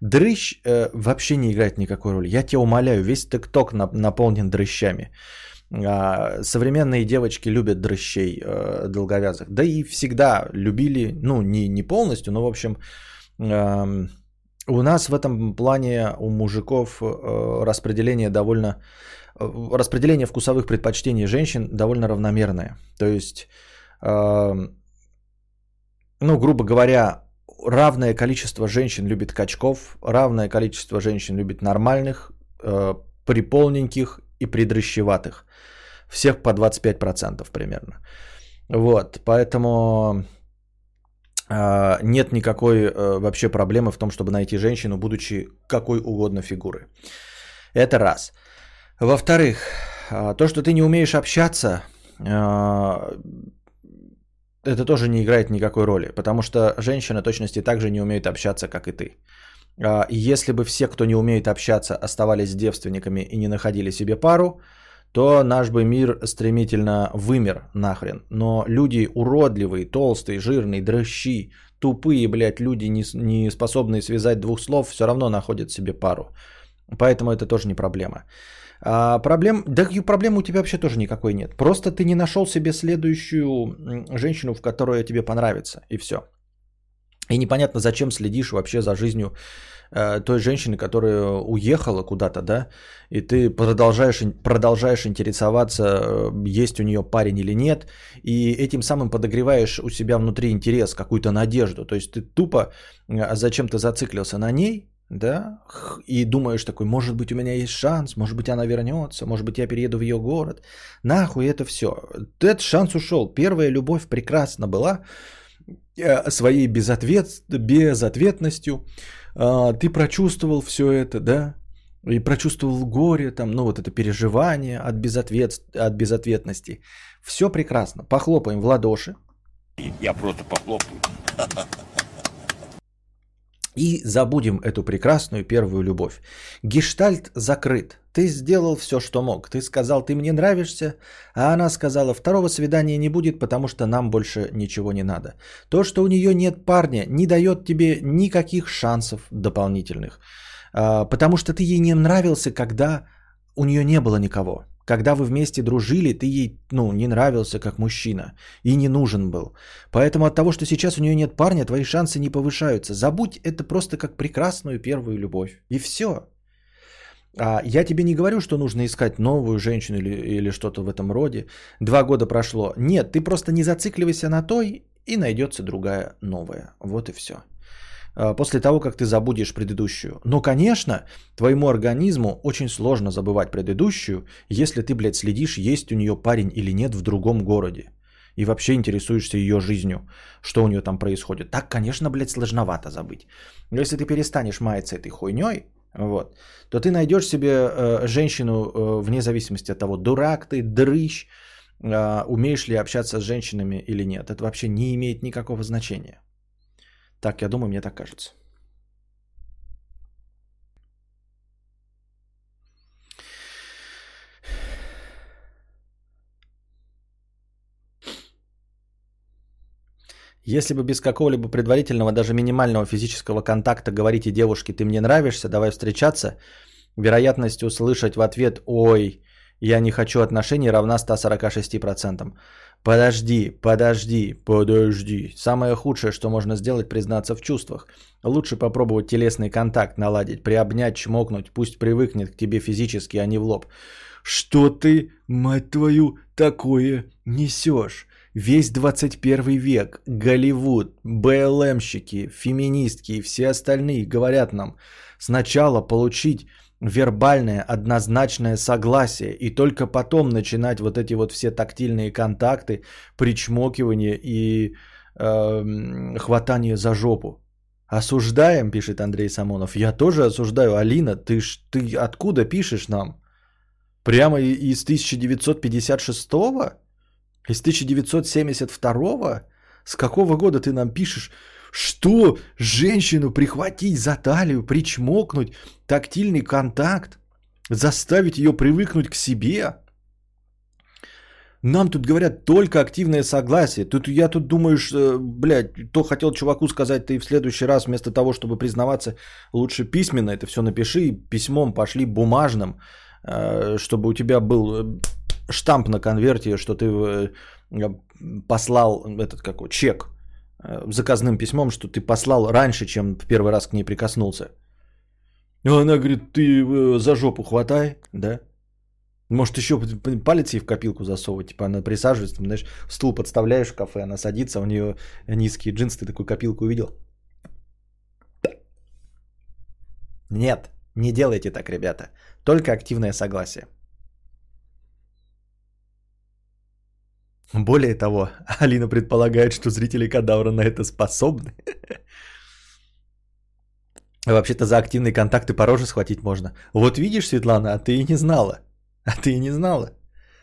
Дрыщ э, вообще не играет никакой роли. Я тебя умоляю, весь тикток наполнен дрыщами. А, современные девочки любят дрыщей э, долговязых. Да и всегда любили, ну не, не полностью, но в общем у нас в этом плане у мужиков э, распределение довольно распределение вкусовых предпочтений женщин довольно равномерное. То есть, э, ну, грубо говоря, равное количество женщин любит качков, равное количество женщин любит нормальных, э, приполненьких и придрыщеватых. всех по 25% примерно. Вот, поэтому э, нет никакой э, вообще проблемы в том, чтобы найти женщину, будучи какой угодно фигуры. Это раз. Во-вторых, э, то, что ты не умеешь общаться, э, это тоже не играет никакой роли, потому что женщина точности также не умеет общаться, как и ты. А, если бы все, кто не умеет общаться, оставались девственниками и не находили себе пару, то наш бы мир стремительно вымер нахрен. Но люди уродливые, толстые, жирные, дрыщи, тупые, блядь, люди, не, не способные связать двух слов, все равно находят себе пару. Поэтому это тоже не проблема. А проблем, да и проблем у тебя вообще тоже никакой нет. Просто ты не нашел себе следующую женщину, в которой тебе понравится, и все. И непонятно, зачем следишь вообще за жизнью э, той женщины, которая уехала куда-то, да, и ты продолжаешь, продолжаешь интересоваться, э, есть у нее парень или нет, и этим самым подогреваешь у себя внутри интерес, какую-то надежду. То есть ты тупо э, зачем-то зациклился на ней, да, и думаешь такой, может быть, у меня есть шанс, может быть, она вернется, может быть, я перееду в ее город. Нахуй это все. Этот шанс ушел. Первая любовь прекрасна была своей безответ... безответностью. А, ты прочувствовал все это, да, и прочувствовал горе, там, ну вот это переживание от, безответ... от безответности. Все прекрасно. Похлопаем в ладоши. Я просто похлопаю. И забудем эту прекрасную первую любовь. Гештальт закрыт. Ты сделал все, что мог. Ты сказал, ты мне нравишься, а она сказала, второго свидания не будет, потому что нам больше ничего не надо. То, что у нее нет парня, не дает тебе никаких шансов дополнительных. А, потому что ты ей не нравился, когда у нее не было никого. Когда вы вместе дружили, ты ей ну, не нравился как мужчина и не нужен был. Поэтому от того, что сейчас у нее нет парня, твои шансы не повышаются. Забудь это просто как прекрасную первую любовь. И все. А я тебе не говорю, что нужно искать новую женщину или, или что-то в этом роде. Два года прошло. Нет, ты просто не зацикливайся на той, и найдется другая новая. Вот и все. А, после того, как ты забудешь предыдущую. Но, конечно, твоему организму очень сложно забывать предыдущую, если ты, блядь, следишь, есть у нее парень или нет в другом городе. И вообще интересуешься ее жизнью, что у нее там происходит. Так, конечно, блядь, сложновато забыть. Но если ты перестанешь маяться этой хуйней, вот, то ты найдешь себе э, женщину э, вне зависимости от того, дурак ты, дрыщ, э, умеешь ли общаться с женщинами или нет. Это вообще не имеет никакого значения. Так, я думаю, мне так кажется. Если бы без какого-либо предварительного, даже минимального физического контакта говорите девушке, ты мне нравишься, давай встречаться, вероятность услышать в ответ «Ой, я не хочу отношений» равна 146%. Подожди, подожди, подожди. Самое худшее, что можно сделать, признаться в чувствах. Лучше попробовать телесный контакт наладить, приобнять, чмокнуть, пусть привыкнет к тебе физически, а не в лоб. Что ты, мать твою, такое несешь? Весь 21 век, Голливуд, БЛМщики, феминистки и все остальные говорят нам сначала получить вербальное однозначное согласие и только потом начинать вот эти вот все тактильные контакты, причмокивание и э, хватание за жопу. Осуждаем, пишет Андрей Самонов. Я тоже осуждаю. Алина, ты, ж, ты откуда пишешь нам? Прямо из 1956-го? Из 1972-го? С какого года ты нам пишешь? Что? Женщину прихватить за талию, причмокнуть, тактильный контакт, заставить ее привыкнуть к себе? Нам тут говорят только активное согласие. Тут я тут думаешь, блядь, то хотел чуваку сказать, ты в следующий раз вместо того, чтобы признаваться, лучше письменно это все напиши, письмом пошли бумажным, э, чтобы у тебя был э, штамп на конверте, что ты э, послал этот какой чек Э, заказным письмом, что ты послал раньше, чем в первый раз к ней прикоснулся. Она говорит, ты э, за жопу хватай, да? Может, еще палец ей в копилку засовывать, типа она присаживается, там, знаешь, стул подставляешь в кафе, она садится, у нее низкие джинсы, ты такую копилку увидел. Нет, не делайте так, ребята. Только активное согласие. Более того, Алина предполагает, что зрители кадавра на это способны. Вообще-то за активные контакты по роже схватить можно. Вот видишь, Светлана, а ты и не знала. А ты и не знала.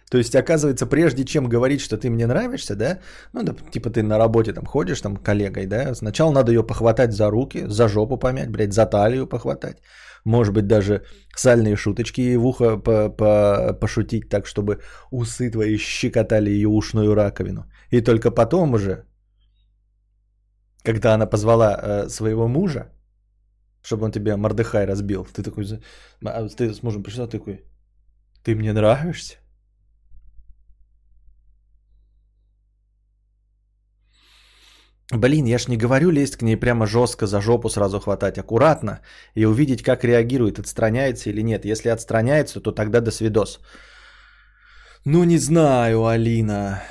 То есть, оказывается, прежде чем говорить, что ты мне нравишься, да, ну, да, типа ты на работе там ходишь там коллегой, да, сначала надо ее похватать за руки, за жопу помять, блядь, за талию похватать. Может быть, даже сальные шуточки ей в ухо по -по пошутить так, чтобы усы твои щекотали ее ушную раковину. И только потом уже, когда она позвала э, своего мужа, чтобы он тебе Мордыхай разбил, ты такой, а ты с мужем пришел, такой, ты мне нравишься? Блин, я ж не говорю лезть к ней прямо жестко за жопу сразу хватать, аккуратно и увидеть, как реагирует, отстраняется или нет. Если отстраняется, то тогда до свидос. Ну, не знаю, Алина.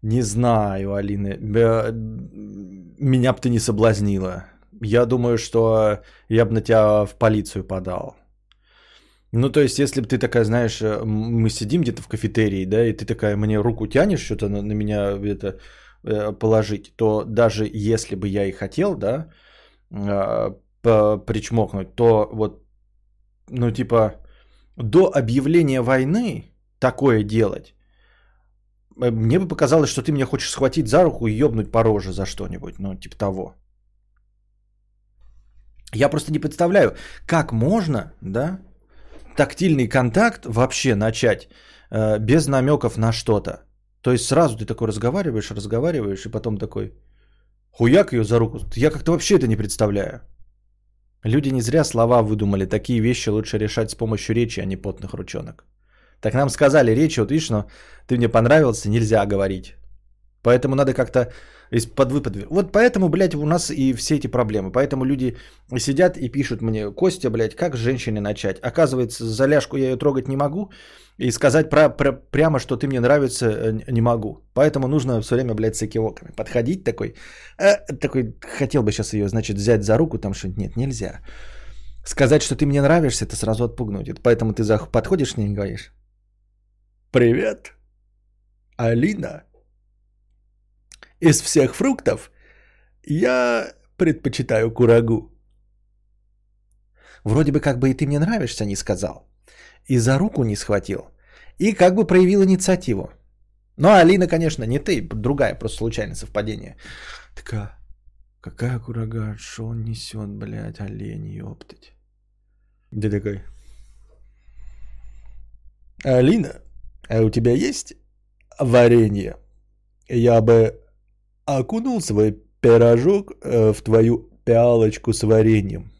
Не знаю, Алина. Меня бы ты не соблазнила. Я думаю, что я бы на тебя в полицию подал. Ну, то есть, если бы ты такая, знаешь, э, мы сидим где-то в кафетерии, да, и ты такая мне руку тянешь, что-то на, на меня это э, положить, то даже если бы я и хотел, да, э, причмокнуть, то вот, ну, типа, до объявления войны такое делать, э, мне бы показалось, что ты меня хочешь схватить за руку и ёбнуть по роже за что-нибудь, ну, типа того. Я просто не представляю, как можно, да, тактильный контакт вообще начать э, без намеков на что-то. То есть сразу ты такой разговариваешь, разговариваешь, и потом такой хуяк ее за руку. Я как-то вообще это не представляю. Люди не зря слова выдумали. Такие вещи лучше решать с помощью речи, а не потных ручонок. Так нам сказали речи, вот видишь, но ты мне понравился, нельзя говорить. Поэтому надо как-то из-под выпад. Вот поэтому, блядь, у нас и все эти проблемы. Поэтому люди сидят и пишут мне, Костя, блядь, как с женщиной начать? Оказывается, за ляжку я ее трогать не могу. И сказать про, про, прямо, что ты мне нравится, э, не могу. Поэтому нужно все время, блядь, с экивоками подходить такой. Э, такой, хотел бы сейчас ее, значит, взять за руку, там что нет, нельзя. Сказать, что ты мне нравишься, это сразу отпугнуть. Поэтому ты подходишь к ней и говоришь, привет, Алина. Из всех фруктов я предпочитаю курагу. Вроде бы как бы и ты мне нравишься, не сказал. И за руку не схватил. И как бы проявил инициативу. Ну, а Алина, конечно, не ты, другая, просто случайное совпадение. Такая, какая курага, что он несет, блядь, олень, ёптать. Где такой? Алина, а у тебя есть варенье? Я бы окунул свой пирожок э, в твою пиалочку с вареньем.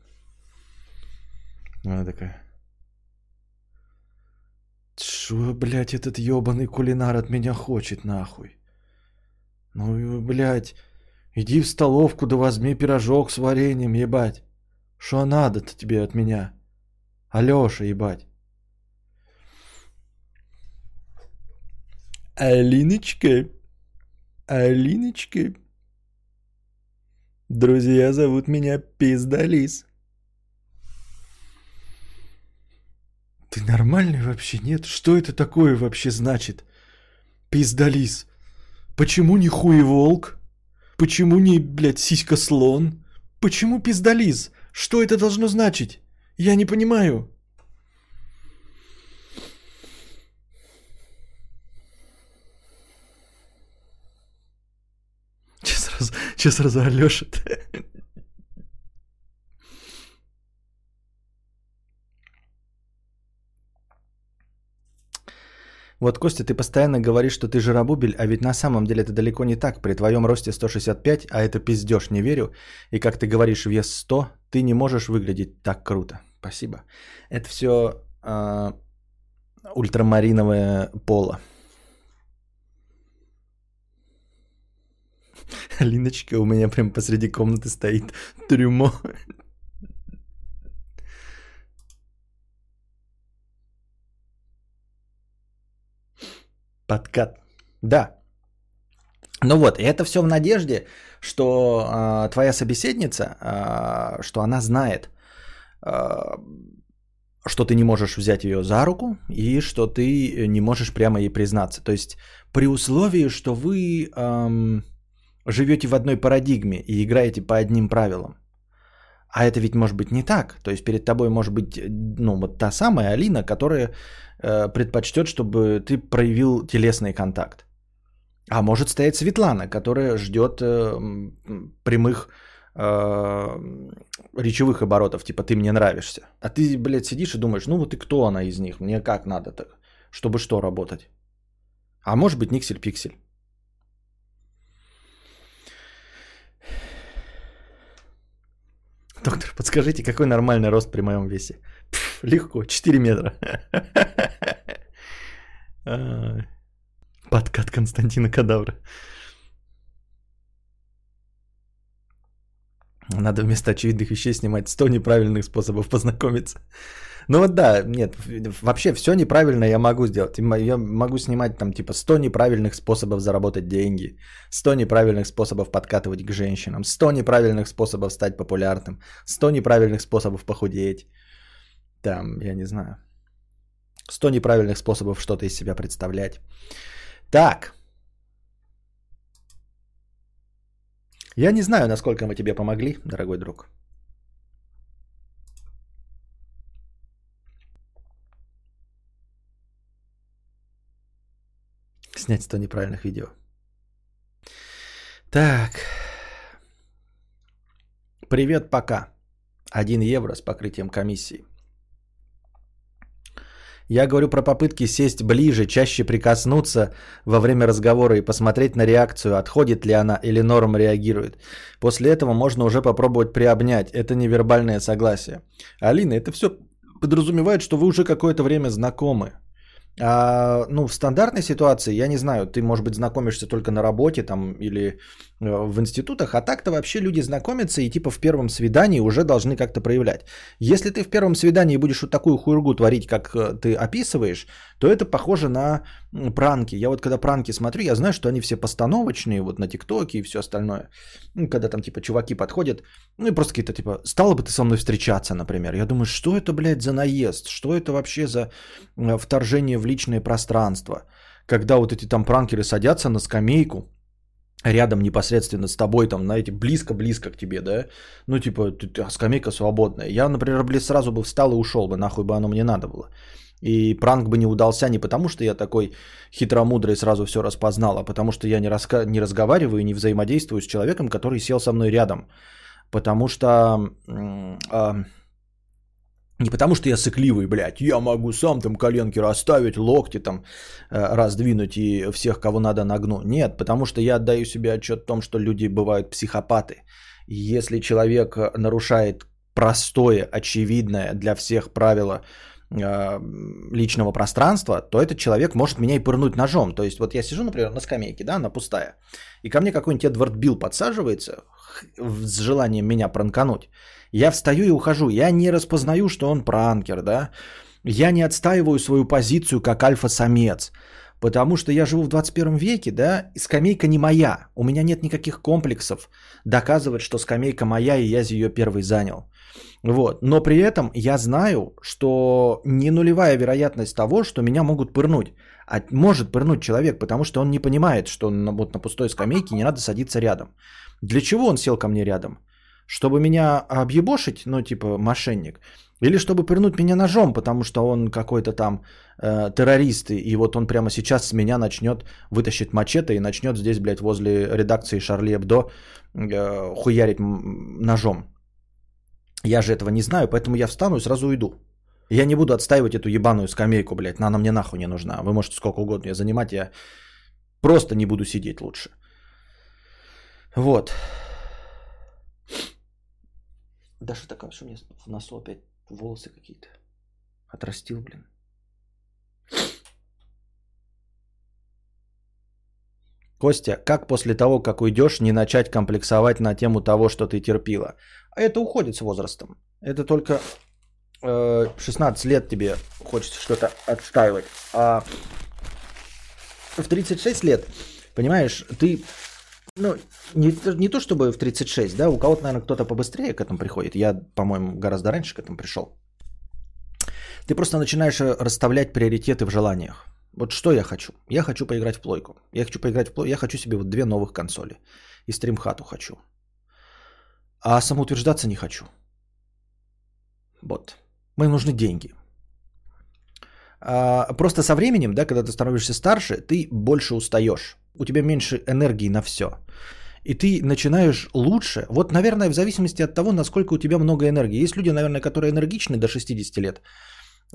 Она такая. Что, блядь, этот ебаный кулинар от меня хочет, нахуй? Ну, блядь, иди в столовку да возьми пирожок с вареньем, ебать. Что надо-то тебе от меня? Алёша, ебать. Алиночка, Алиночка. Друзья зовут меня Пиздалис. Ты нормальный вообще, нет? Что это такое вообще значит? Пиздалис. Почему не хуеволк? Почему не, блядь, сиська-слон? Почему пиздалис? Что это должно значить? Я не понимаю. Че сразу Алёша Вот, Костя, ты постоянно говоришь, что ты жиробубель, а ведь на самом деле это далеко не так. При твоем росте 165, а это пиздеж, не верю. И как ты говоришь, вес 100, ты не можешь выглядеть так круто. Спасибо. Это все э, а, ультрамариновое поло. Алиночка у меня прям посреди комнаты стоит трюмо. Подкат. Да. Ну вот, и это все в надежде, что э, твоя собеседница, э, что она знает, э, что ты не можешь взять ее за руку и что ты не можешь прямо ей признаться. То есть при условии, что вы эм, живете в одной парадигме и играете по одним правилам. А это ведь может быть не так. То есть перед тобой может быть ну, вот та самая Алина, которая э, предпочтет, чтобы ты проявил телесный контакт. А может стоять Светлана, которая ждет э, прямых э, речевых оборотов, типа ты мне нравишься. А ты, блядь, сидишь и думаешь, ну вот и кто она из них, мне как надо так, чтобы что работать. А может быть Никсель-Пиксель. Доктор, подскажите, какой нормальный рост при моем весе? Пф, легко, 4 метра. Подкат Константина Кадавра. Надо вместо очевидных вещей снимать 100 неправильных способов познакомиться. Ну вот да, нет, вообще все неправильно я могу сделать. Я могу снимать там типа 100 неправильных способов заработать деньги, 100 неправильных способов подкатывать к женщинам, 100 неправильных способов стать популярным, 100 неправильных способов похудеть. Там, я не знаю. 100 неправильных способов что-то из себя представлять. Так. Я не знаю, насколько мы тебе помогли, дорогой друг. Снять 100 неправильных видео. Так. Привет, пока. 1 евро с покрытием комиссии. Я говорю про попытки сесть ближе, чаще прикоснуться во время разговора и посмотреть на реакцию, отходит ли она или норм реагирует. После этого можно уже попробовать приобнять. Это невербальное согласие. Алина, это все подразумевает, что вы уже какое-то время знакомы. А, ну, в стандартной ситуации, я не знаю, ты, может быть, знакомишься только на работе там или э, в институтах, а так-то вообще люди знакомятся и типа в первом свидании уже должны как-то проявлять. Если ты в первом свидании будешь вот такую хуйргу творить, как э, ты описываешь, то это похоже на пранки. Я вот когда пранки смотрю, я знаю, что они все постановочные, вот на ТикТоке и все остальное. Ну, когда там типа чуваки подходят, ну и просто какие-то типа, стало бы ты со мной встречаться, например. Я думаю, что это, блядь, за наезд? Что это вообще за э, вторжение в личное пространство? Когда вот эти там пранкеры садятся на скамейку, рядом непосредственно с тобой, там, знаете, близко-близко к тебе, да, ну, типа, а скамейка свободная. Я, например, блин, сразу бы встал и ушел бы, нахуй бы оно мне надо было. И пранк бы не удался не потому, что я такой хитромудрый сразу все распознал, а потому что я не, раска... не разговариваю, не взаимодействую с человеком, который сел со мной рядом. Потому что... Э, не потому что я сыкливый, блядь, я могу сам там коленки расставить, локти там э, раздвинуть и всех, кого надо, нагну. Нет, потому что я отдаю себе отчет в том, что люди бывают психопаты. И если человек нарушает простое, очевидное для всех правило личного пространства, то этот человек может меня и пырнуть ножом. То есть вот я сижу, например, на скамейке, да, она пустая, и ко мне какой-нибудь Эдвард Билл подсаживается с желанием меня пранкануть. Я встаю и ухожу. Я не распознаю, что он пранкер, да. Я не отстаиваю свою позицию как альфа-самец. Потому что я живу в 21 веке, да, и скамейка не моя. У меня нет никаких комплексов доказывать, что скамейка моя, и я ее первый занял. Вот. Но при этом я знаю, что не нулевая вероятность того, что меня могут пырнуть. А может пырнуть человек, потому что он не понимает, что на, вот на пустой скамейке не надо садиться рядом. Для чего он сел ко мне рядом? Чтобы меня объебошить, ну типа мошенник, или чтобы пырнуть меня ножом, потому что он какой-то там э, террорист, и вот он прямо сейчас с меня начнет вытащить мачете и начнет здесь, блядь, возле редакции Шарли Эбдо э, хуярить ножом. Я же этого не знаю, поэтому я встану и сразу уйду. Я не буду отстаивать эту ебаную скамейку, блядь, она мне нахуй не нужна. Вы можете сколько угодно ее занимать, я просто не буду сидеть лучше. Вот. Да что такое, что у меня в носу опять волосы какие-то отрастил, блин. Костя, как после того, как уйдешь, не начать комплексовать на тему того, что ты терпила? А это уходит с возрастом. Это только э, 16 лет тебе хочется что-то отстаивать. А в 36 лет, понимаешь, ты ну, не, не то чтобы в 36, да, у кого-то, наверное, кто-то побыстрее к этому приходит. Я, по-моему, гораздо раньше к этому пришел. Ты просто начинаешь э, расставлять приоритеты в желаниях. Вот что я хочу? Я хочу поиграть в плойку. Я хочу поиграть в плойку. Я хочу себе вот две новых консоли. И стримхату хочу. А самоутверждаться не хочу. Вот. Мне нужны деньги. А, просто со временем, да, когда ты становишься старше, ты больше устаешь. У тебя меньше энергии на все. И ты начинаешь лучше. Вот, наверное, в зависимости от того, насколько у тебя много энергии. Есть люди, наверное, которые энергичны до 60 лет.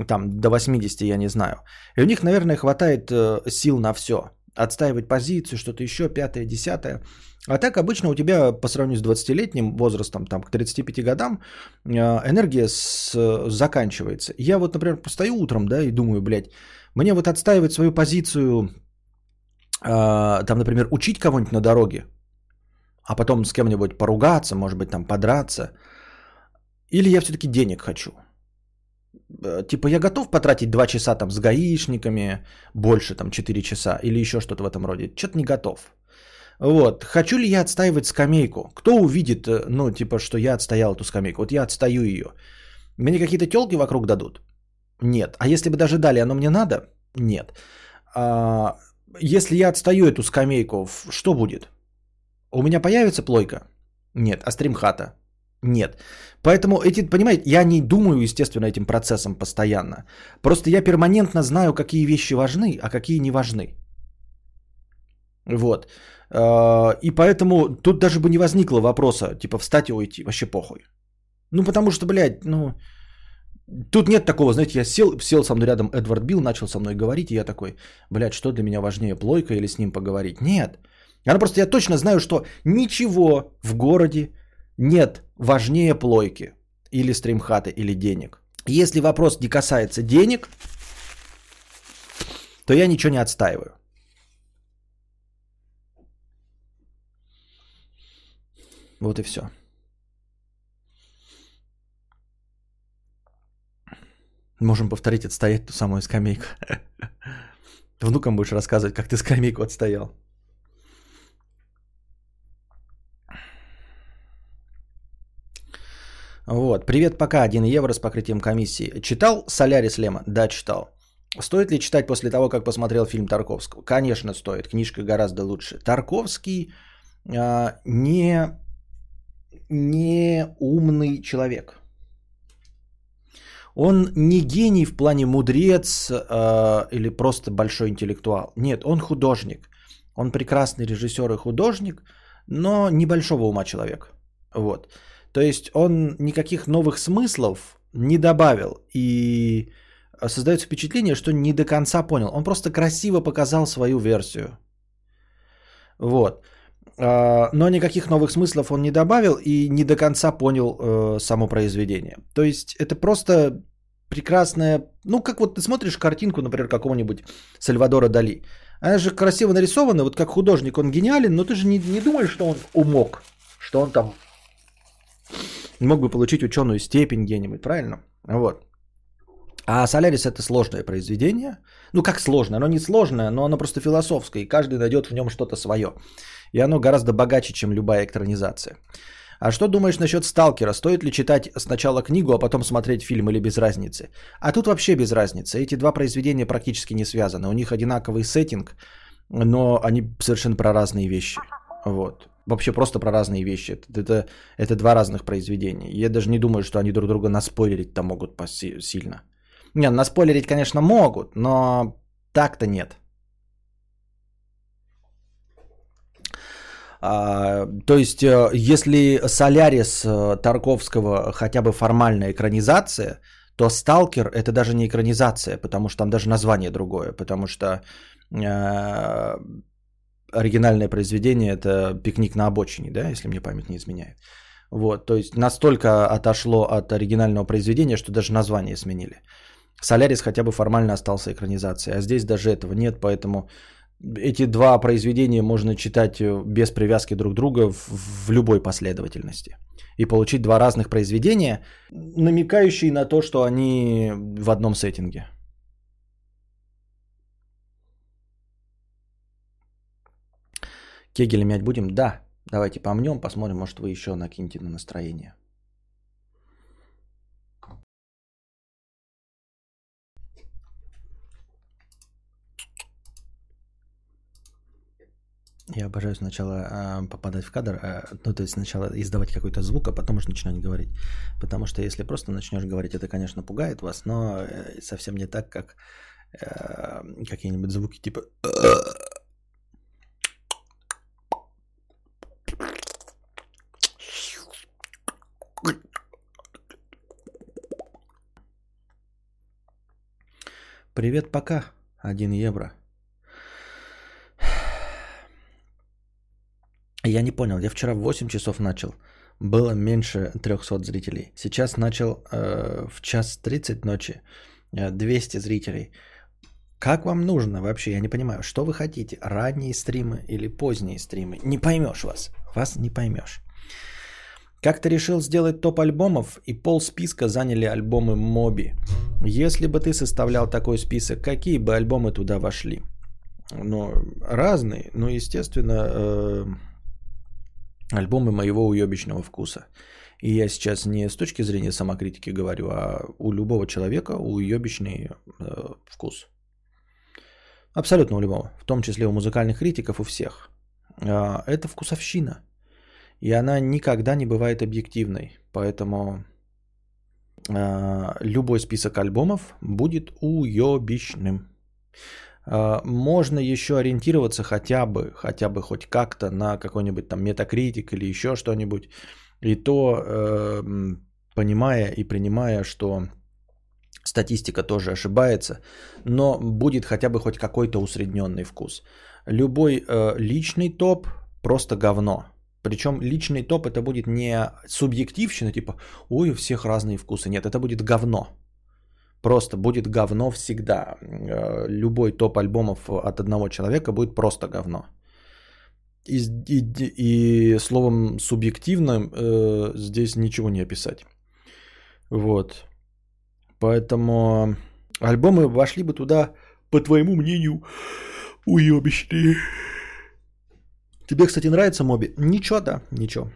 Там до 80, я не знаю. И у них, наверное, хватает э, сил на все. Отстаивать позицию, что-то еще, пятое, десятое. А так обычно у тебя по сравнению с 20-летним возрастом, там, к 35 годам, э, энергия с, заканчивается. Я вот, например, постою утром, да, и думаю, блядь, мне вот отстаивать свою позицию, э, там, например, учить кого-нибудь на дороге, а потом с кем-нибудь поругаться, может быть, там, подраться, или я все-таки денег хочу. Э, типа я готов потратить 2 часа там с гаишниками, больше там 4 часа или еще что-то в этом роде. Что-то не готов. Вот. Хочу ли я отстаивать скамейку? Кто увидит, э, ну, типа, что я отстоял эту скамейку? Вот я отстаю ее. Мне какие-то телки вокруг дадут? Нет. А если бы даже дали, оно мне надо? Нет. А, если я отстаю эту скамейку, что будет? У меня появится плойка? Нет. А стримхата? Нет. Поэтому эти, понимаете, я не думаю, естественно, этим процессом постоянно. Просто я перманентно знаю, какие вещи важны, а какие не важны. Вот. А, и поэтому тут даже бы не возникло вопроса, типа, встать и уйти, вообще похуй. Ну, потому что, блядь, ну, тут нет такого, знаете, я сел, сел со мной рядом Эдвард Билл, начал со мной говорить, и я такой, блядь, что для меня важнее, плойка или с ним поговорить? Нет. Она просто, я точно знаю, что ничего в городе нет важнее плойки или стримхаты или денег. Если вопрос не касается денег, то я ничего не отстаиваю. Вот и все. Можем повторить отстоять ту самую скамейку. Внукам будешь рассказывать, как ты скамейку отстоял. Вот. Привет, пока. 1 евро с покрытием комиссии. Читал Солярис Лема? Да, читал. Стоит ли читать после того, как посмотрел фильм Тарковского? Конечно, стоит. Книжка гораздо лучше. Тарковский а, не не умный человек. Он не гений в плане мудрец э, или просто большой интеллектуал. Нет, он художник. Он прекрасный режиссер и художник, но небольшого ума человек. Вот. То есть он никаких новых смыслов не добавил. И создается впечатление, что не до конца понял. Он просто красиво показал свою версию. Вот. А, но никаких новых смыслов он не добавил и не до конца понял э, само произведение. То есть это просто прекрасная, ну как вот ты смотришь картинку, например, какого-нибудь Сальвадора Дали. Она же красиво нарисована, вот как художник он гениален, но ты же не, не думаешь, что он умок, что он там мог бы получить ученую степень где-нибудь, правильно? Вот. А Солярис это сложное произведение. Ну как сложное? Оно не сложное, но оно просто философское, и каждый найдет в нем что-то свое. И оно гораздо богаче, чем любая экранизация. А что думаешь насчет Сталкера? Стоит ли читать сначала книгу, а потом смотреть фильм или без разницы? А тут вообще без разницы. Эти два произведения практически не связаны. У них одинаковый сеттинг, но они совершенно про разные вещи. Вот. Вообще просто про разные вещи. Это, это, это два разных произведения. Я даже не думаю, что они друг друга наспойлерить-то могут сильно. Не, наспойлерить, конечно, могут, но так-то нет. А, то есть, э, если Солярис э, Тарковского хотя бы формальная экранизация, то Сталкер это даже не экранизация, потому что там даже название другое, потому что э, оригинальное произведение это пикник на обочине, да, если мне память не изменяет. Вот, то есть настолько отошло от оригинального произведения, что даже название сменили. Солярис хотя бы формально остался экранизацией, а здесь даже этого нет, поэтому эти два произведения можно читать э, без привязки друг к другу в, в любой последовательности. И получить два разных произведения, намекающие на то, что они в одном сеттинге. Кегель мять будем? Да. Давайте помнем, посмотрим, может вы еще накинете на настроение. Я обожаю сначала э, попадать в кадр, э, ну то есть сначала издавать какой-то звук, а потом уже начинать говорить. Потому что если просто начнешь говорить, это, конечно, пугает вас, но э, совсем не так, как э, какие-нибудь звуки типа Привет, пока. Один евро. Я не понял, я вчера в 8 часов начал. Было меньше 300 зрителей. Сейчас начал э, в час 30 ночи. 200 э, зрителей. Как вам нужно вообще? Я не понимаю, что вы хотите? Ранние стримы или поздние стримы? Не поймешь вас. Вас не поймешь. Как ты решил сделать топ альбомов и пол списка заняли альбомы Моби? Если бы ты составлял такой список, какие бы альбомы туда вошли? Ну, разные. Ну, естественно, э, альбомы моего уебищного вкуса. И я сейчас не с точки зрения самокритики говорю, а у любого человека уебищный э, вкус. Абсолютно у любого. В том числе у музыкальных критиков, у всех. Э, это вкусовщина. И она никогда не бывает объективной. Поэтому э, любой список альбомов будет уебищным. А, можно еще ориентироваться хотя бы, хотя бы хоть как-то на какой-нибудь там метакритик или еще что-нибудь. И то, э, понимая и принимая, что статистика тоже ошибается, но будет хотя бы хоть какой-то усредненный вкус. Любой э, личный топ просто говно. Причем личный топ это будет не субъективщина, типа, ой, у всех разные вкусы. Нет, это будет говно. Просто будет говно всегда. Э, любой топ альбомов от одного человека будет просто говно. И, и, и словом субъективно э, здесь ничего не описать. Вот. Поэтому альбомы вошли бы туда, по твоему мнению, уебищные. Тебе, кстати, нравится Моби? Ничего, да, ничего.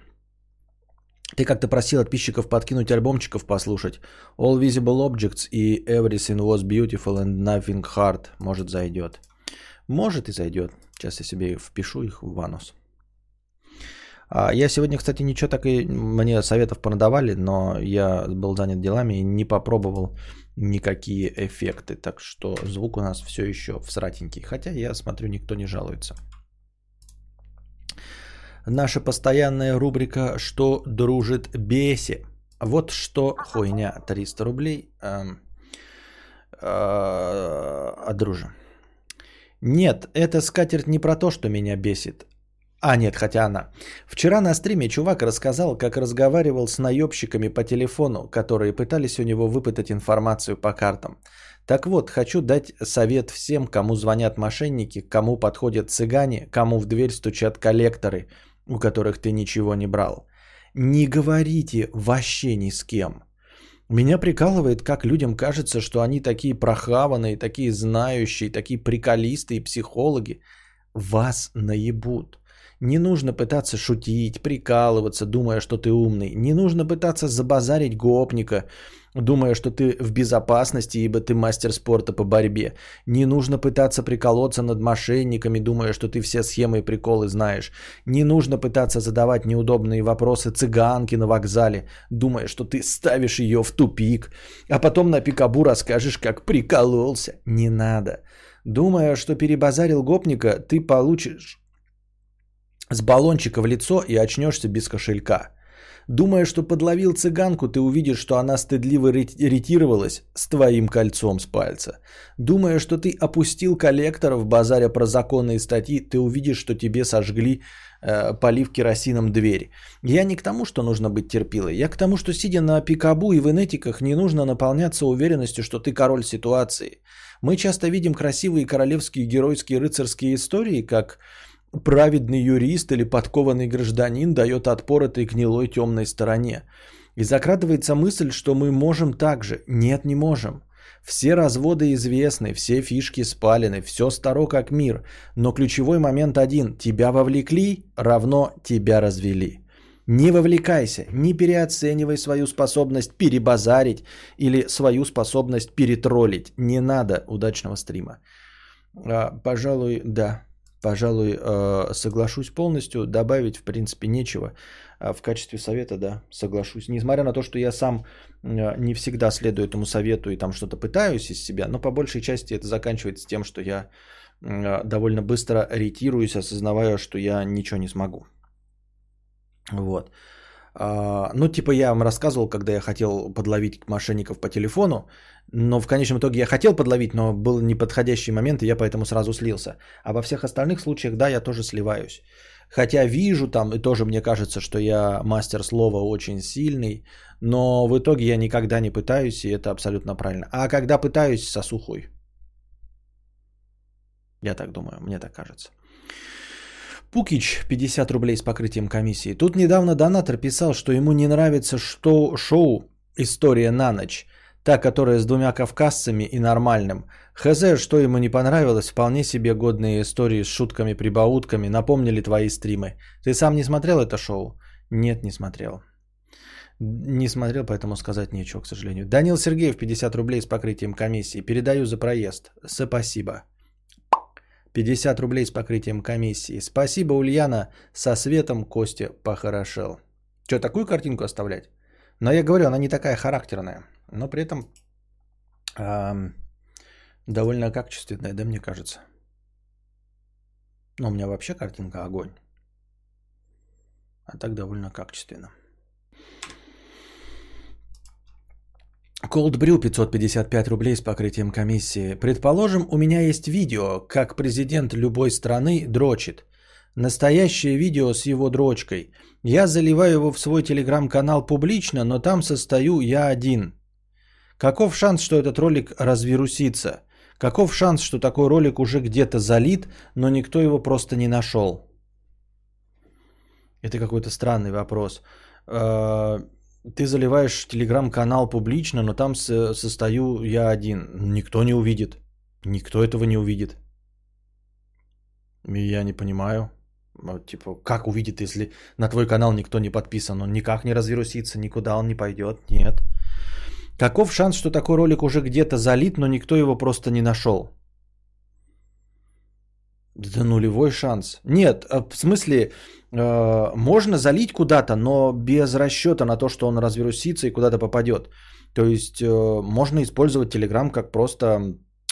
Ты как-то просил подписчиков подкинуть альбомчиков послушать. All Visible Objects и Everything Was Beautiful and Nothing Hard. Может зайдет. Может и зайдет. Сейчас я себе впишу их в ванус. А, я сегодня, кстати, ничего так и мне советов понадавали, но я был занят делами и не попробовал никакие эффекты. Так что звук у нас все еще всратенький. Хотя я смотрю, никто не жалуется наша постоянная рубрика «Что дружит беси». Вот что хуйня 300 рублей. А, друже. Нет, эта скатерть не про то, что меня бесит. А, нет, хотя она. Вчера на стриме чувак рассказал, как разговаривал с наебщиками по телефону, которые пытались у него выпытать информацию по картам. Так вот, хочу дать совет всем, кому звонят мошенники, кому подходят цыгане, кому в дверь стучат коллекторы – у которых ты ничего не брал. Не говорите вообще ни с кем. Меня прикалывает, как людям кажется, что они такие прохаванные, такие знающие, такие приколисты и психологи. Вас наебут. Не нужно пытаться шутить, прикалываться, думая, что ты умный. Не нужно пытаться забазарить гопника, думая, что ты в безопасности, ибо ты мастер спорта по борьбе. Не нужно пытаться приколоться над мошенниками, думая, что ты все схемы и приколы знаешь. Не нужно пытаться задавать неудобные вопросы цыганке на вокзале, думая, что ты ставишь ее в тупик, а потом на пикабу расскажешь, как прикололся. Не надо. Думая, что перебазарил гопника, ты получишь с баллончика в лицо и очнешься без кошелька. Думая, что подловил цыганку, ты увидишь, что она стыдливо ретировалась с твоим кольцом с пальца. Думая, что ты опустил коллектор в базаре про законные статьи, ты увидишь, что тебе сожгли э, полив керосином дверь. Я не к тому, что нужно быть терпилой. Я к тому, что сидя на пикабу и в энетиках, не нужно наполняться уверенностью, что ты король ситуации. Мы часто видим красивые королевские геройские рыцарские истории, как праведный юрист или подкованный гражданин дает отпор этой гнилой темной стороне. И закрадывается мысль, что мы можем так же. Нет, не можем. Все разводы известны, все фишки спалены, все старо как мир. Но ключевой момент один. Тебя вовлекли, равно тебя развели. Не вовлекайся, не переоценивай свою способность перебазарить или свою способность перетроллить. Не надо удачного стрима. А, пожалуй, да, Пожалуй, э, соглашусь полностью. Добавить, в принципе, нечего. А в качестве совета, да, соглашусь. Несмотря на то, что я сам э, не всегда следую этому совету и там что-то пытаюсь из себя, но по большей части это заканчивается тем, что я э, довольно быстро ретируюсь, осознавая, что я ничего не смогу. Вот. А, ну, типа я вам рассказывал, когда я хотел подловить мошенников по телефону, но в конечном итоге я хотел подловить, но был неподходящий момент, и я поэтому сразу слился. А во всех остальных случаях, да, я тоже сливаюсь. Хотя вижу там, и тоже мне кажется, что я мастер слова очень сильный, но в итоге я никогда не пытаюсь, и это абсолютно правильно. А когда пытаюсь, сосухой. Я так думаю, мне так кажется. Пукич, 50 рублей с покрытием комиссии. Тут недавно донатор писал, что ему не нравится что шоу «История на ночь», та, которая с двумя кавказцами и нормальным. Хз, что ему не понравилось, вполне себе годные истории с шутками-прибаутками напомнили твои стримы. Ты сам не смотрел это шоу? Нет, не смотрел. Не смотрел, поэтому сказать нечего, к сожалению. Данил Сергеев, 50 рублей с покрытием комиссии. Передаю за проезд. Спасибо. 50 рублей с покрытием комиссии. Спасибо, Ульяна, со светом Костя похорошел. Что, такую картинку оставлять? Но я говорю, она не такая характерная, но при этом эм, довольно качественная, да, мне кажется. Но у меня вообще картинка огонь. А так довольно качественно. Cold Brew 555 рублей с покрытием комиссии. Предположим, у меня есть видео, как президент любой страны дрочит. Настоящее видео с его дрочкой. Я заливаю его в свой телеграм-канал публично, но там состою я один. Каков шанс, что этот ролик развирусится? Каков шанс, что такой ролик уже где-то залит, но никто его просто не нашел? Это какой-то странный вопрос. Ты заливаешь телеграм-канал публично, но там состою я один. Никто не увидит. Никто этого не увидит. Я не понимаю. Типа, как увидит, если на твой канал никто не подписан? Он никак не развирусится, никуда он не пойдет. Нет. Каков шанс, что такой ролик уже где-то залит, но никто его просто не нашел? Да нулевой шанс. Нет, а в смысле, э, можно залить куда-то, но без расчета на то, что он развирусится и куда-то попадет. То есть э, можно использовать Telegram как просто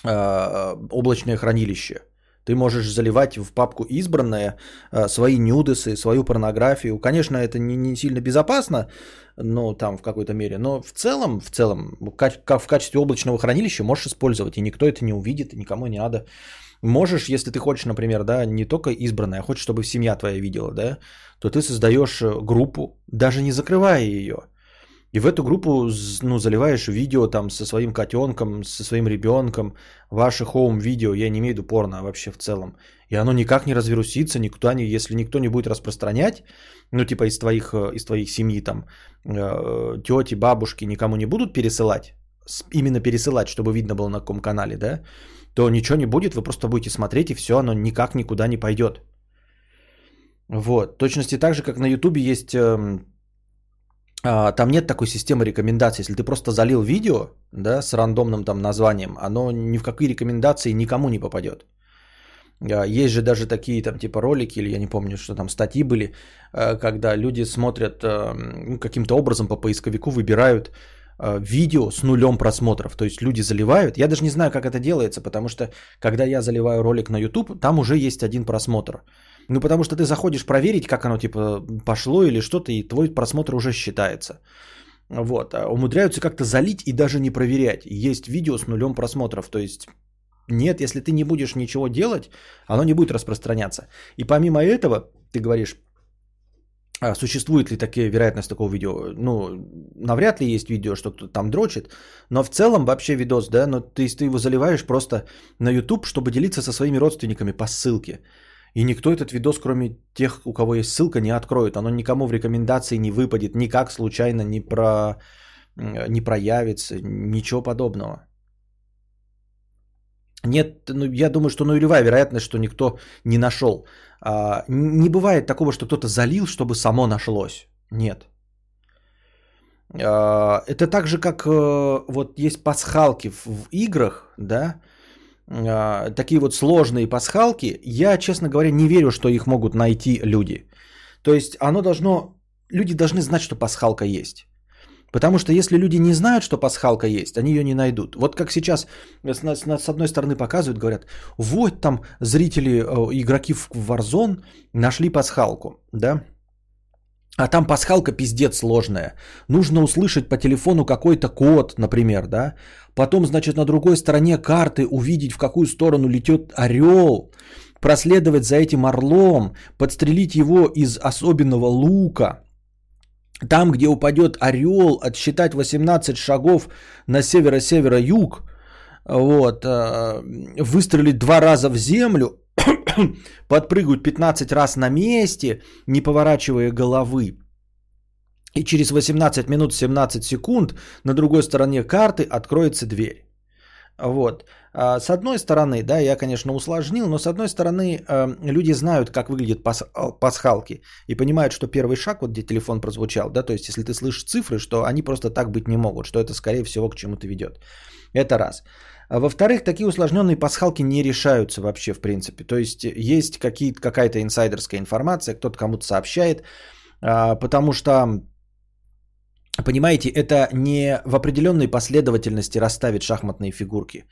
э, облачное хранилище. Ты можешь заливать в папку избранное э, свои нюдесы, свою порнографию. Конечно, это не, не сильно безопасно, ну, там в какой-то мере, но в целом, в целом, как, в качестве облачного хранилища можешь использовать, и никто это не увидит, и никому не надо. Можешь, если ты хочешь, например, да, не только избранная, а хочешь, чтобы семья твоя видела, да, то ты создаешь э, группу, даже не закрывая ее. И в эту группу ну, заливаешь видео там со своим котенком, со своим ребенком, ваше хоум видео, я не имею в виду порно, а вообще в целом. И оно никак не развирусится, никто не, если никто не будет распространять, ну типа из твоих, э, из твоих семьи там, э, тети, бабушки никому не будут пересылать, именно пересылать, чтобы видно было на каком канале, да, то ничего не будет, вы просто будете смотреть, и все, оно никак никуда не пойдет. Вот, точности так же, как на Ютубе есть, э, э, там нет такой системы рекомендаций. Если ты просто залил видео, да, с рандомным там названием, оно ни в какие рекомендации никому не попадет. А, есть же даже такие там типа ролики, или я не помню, что там статьи были, э, когда люди смотрят э, ну, каким-то образом по поисковику, выбирают видео с нулем просмотров. То есть люди заливают. Я даже не знаю, как это делается, потому что когда я заливаю ролик на YouTube, там уже есть один просмотр. Ну, потому что ты заходишь проверить, как оно типа пошло или что-то, и твой просмотр уже считается. Вот. А умудряются как-то залить и даже не проверять. Есть видео с нулем просмотров. То есть нет, если ты не будешь ничего делать, оно не будет распространяться. И помимо этого, ты говоришь, а существует ли такие вероятность такого видео? Ну, навряд ли есть видео, что кто-то там дрочит, но в целом вообще видос, да, но ты, ты его заливаешь просто на YouTube, чтобы делиться со своими родственниками по ссылке. И никто этот видос, кроме тех, у кого есть ссылка, не откроет. Оно никому в рекомендации не выпадет, никак случайно не, про, не проявится, ничего подобного. Нет, ну, я думаю, что нулевая вероятность, что никто не нашел. А, не бывает такого, что кто-то залил, чтобы само нашлось. Нет. А, это так же, как э, вот есть пасхалки в, играх, да, а, такие вот сложные пасхалки, я, честно говоря, не верю, что их могут найти люди. То есть оно должно, люди должны знать, что пасхалка есть. Потому что если люди не знают, что пасхалка есть, они ее не найдут. Вот как сейчас с, одной стороны показывают, говорят, вот там зрители, э, игроки в Warzone нашли пасхалку, да, а там пасхалка пиздец сложная. Нужно услышать по телефону какой-то код, например, да. Потом, значит, на другой стороне карты увидеть, в какую сторону летет орел. Проследовать за этим орлом, подстрелить его из особенного лука. Там, где упадет орел, отсчитать 18 шагов на северо-северо-юг. Вот, э, выстрелить два раза в землю, подпрыгивать 15 раз на месте, не поворачивая головы. И через 18 минут 17 секунд на другой стороне карты откроется дверь. Вот. А с одной стороны, да, я, конечно, усложнил, но с одной стороны, э, люди знают, как выглядят пас- пасхалки и понимают, что первый шаг, вот где телефон прозвучал, да, то есть если ты слышишь цифры, что они просто так быть не могут, что это, скорее всего, к чему-то ведет. Это раз. А во-вторых, такие усложненные пасхалки не решаются вообще в принципе. То есть есть какая-то инсайдерская информация, кто-то кому-то сообщает, а, потому что, понимаете, это не в определенной последовательности расставить шахматные фигурки.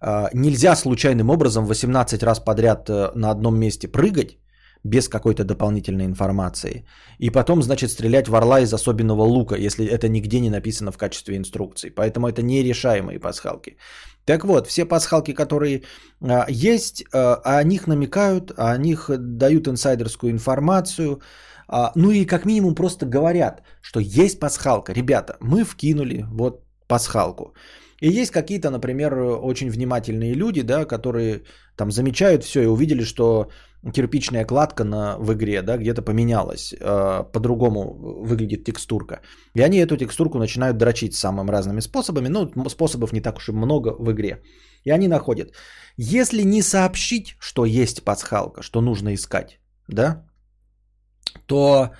А, нельзя случайным образом 18 раз подряд э, на одном месте прыгать, без какой-то дополнительной информации. И потом, значит, стрелять в орла из особенного лука, если это нигде не написано в качестве инструкции. Поэтому это нерешаемые пасхалки. Так вот, все пасхалки, которые а, есть, а, о них намекают, о них дают инсайдерскую информацию. А, ну и как минимум просто говорят, что есть пасхалка. Ребята, мы вкинули вот пасхалку. И есть какие-то, например, очень внимательные люди, да, которые там замечают все и увидели, что кирпичная кладка на, в игре, да, где-то поменялась, э, по-другому выглядит текстурка. И они эту текстурку начинают дрочить самыми разными способами, ну, способов не так уж и много в игре. И они находят. Если не сообщить, что есть пасхалка, что нужно искать, да, то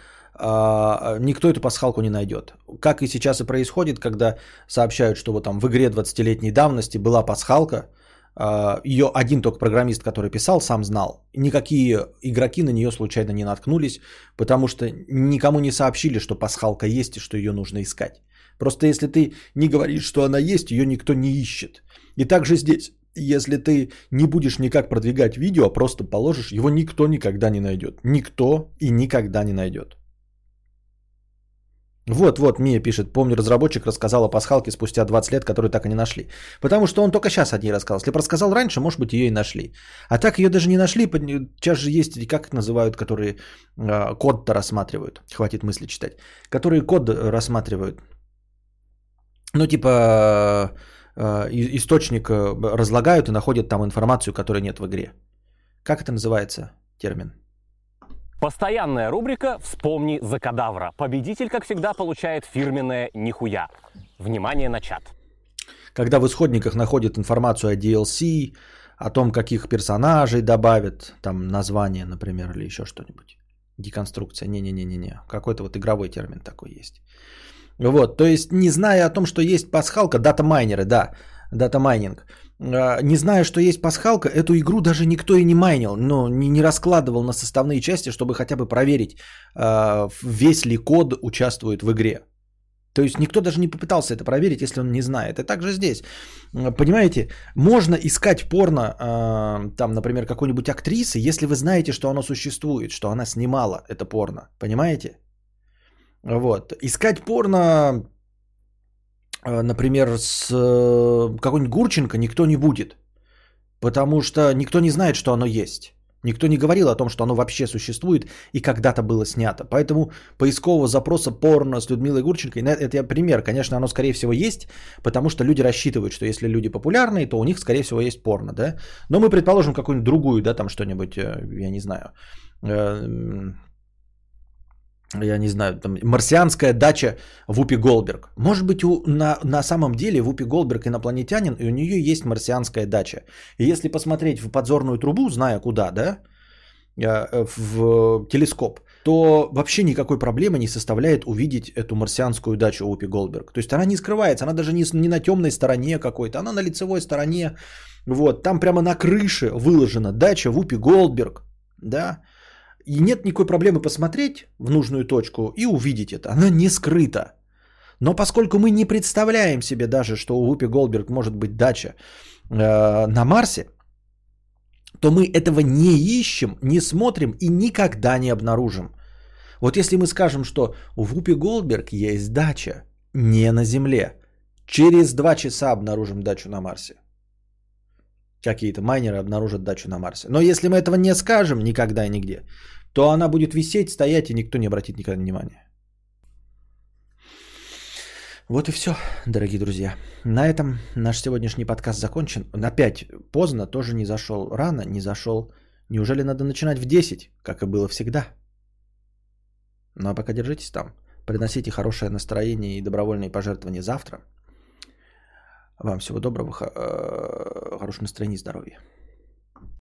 никто эту пасхалку не найдет. Как и сейчас и происходит, когда сообщают, что вот там в игре 20-летней давности была пасхалка, а, ее один только программист, который писал, сам знал. Никакие игроки на нее случайно не наткнулись, потому что никому не сообщили, что пасхалка есть и что ее нужно искать. Просто если ты не говоришь, что она есть, ее никто не ищет. И также здесь, если ты не будешь никак продвигать видео, а просто положишь, его никто никогда не найдет. Никто и никогда не найдет. Вот, вот, Мия пишет, помню, разработчик рассказал о пасхалке спустя 20 лет, которую так и не нашли. Потому что он только сейчас о ней рассказал. Если бы рассказал раньше, может быть, ее и нашли. А так ее даже не нашли. Сейчас же есть, как их называют, которые э, код-то рассматривают. Хватит мысли читать. Которые код рассматривают. Ну, типа, э, источник разлагают и находят там информацию, которой нет в игре. Как это называется термин? Постоянная рубрика «Вспомни за кадавра». Победитель, как всегда, получает фирменное «Нихуя». Внимание на чат. Когда в исходниках находят информацию о DLC, о том, каких персонажей добавят, там название, например, или еще что-нибудь. Деконструкция. Не-не-не-не-не. Какой-то вот игровой термин такой есть. Вот, то есть, не зная о том, что есть пасхалка, дата-майнеры, да, дата-майнинг, не зная, что есть пасхалка, эту игру даже никто и не майнил, но не, раскладывал на составные части, чтобы хотя бы проверить, а, весь ли код участвует в игре. То есть никто даже не попытался это проверить, если он не знает. И также здесь, понимаете, можно искать порно, а, там, например, какой-нибудь актрисы, если вы знаете, что оно существует, что она снимала это порно. Понимаете? Вот. Искать порно например, с э, какой-нибудь Гурченко никто не будет. Потому что никто не знает, что оно есть. Никто не говорил о том, что оно вообще существует и когда-то было снято. Поэтому поискового запроса порно с Людмилой Гурченко, это пример, конечно, оно скорее всего есть, потому что люди рассчитывают, что если люди популярные, то у них скорее всего есть порно, да. Но мы предположим какую-нибудь другую, да, там что-нибудь, э, я не знаю, я не знаю, там, марсианская дача Вупи Голберг. Может быть, у, на, на самом деле Вупи Голберг инопланетянин, и у нее есть марсианская дача. И если посмотреть в подзорную трубу, зная куда, да, э, в телескоп, то вообще никакой проблемы не составляет увидеть эту марсианскую дачу Упи Голдберг. То есть она не скрывается, она даже не, не на темной стороне какой-то, она на лицевой стороне. Вот, там прямо на крыше выложена дача Вупи Голдберг, да. И нет никакой проблемы посмотреть в нужную точку и увидеть это. Она не скрыта. Но поскольку мы не представляем себе даже, что у Вупи Голдберг может быть дача э, на Марсе, то мы этого не ищем, не смотрим и никогда не обнаружим. Вот если мы скажем, что у Вупи Голдберг есть дача не на Земле, через два часа обнаружим дачу на Марсе. Какие-то майнеры обнаружат дачу на Марсе. Но если мы этого не скажем никогда и нигде, то она будет висеть, стоять, и никто не обратит никогда внимания. Вот и все, дорогие друзья. На этом наш сегодняшний подкаст закончен. Опять поздно, тоже не зашел. Рано не зашел. Неужели надо начинать в 10, как и было всегда? Ну а пока держитесь там. Приносите хорошее настроение и добровольные пожертвования завтра. Вам всего доброго, э, хорошего настроения и здоровья.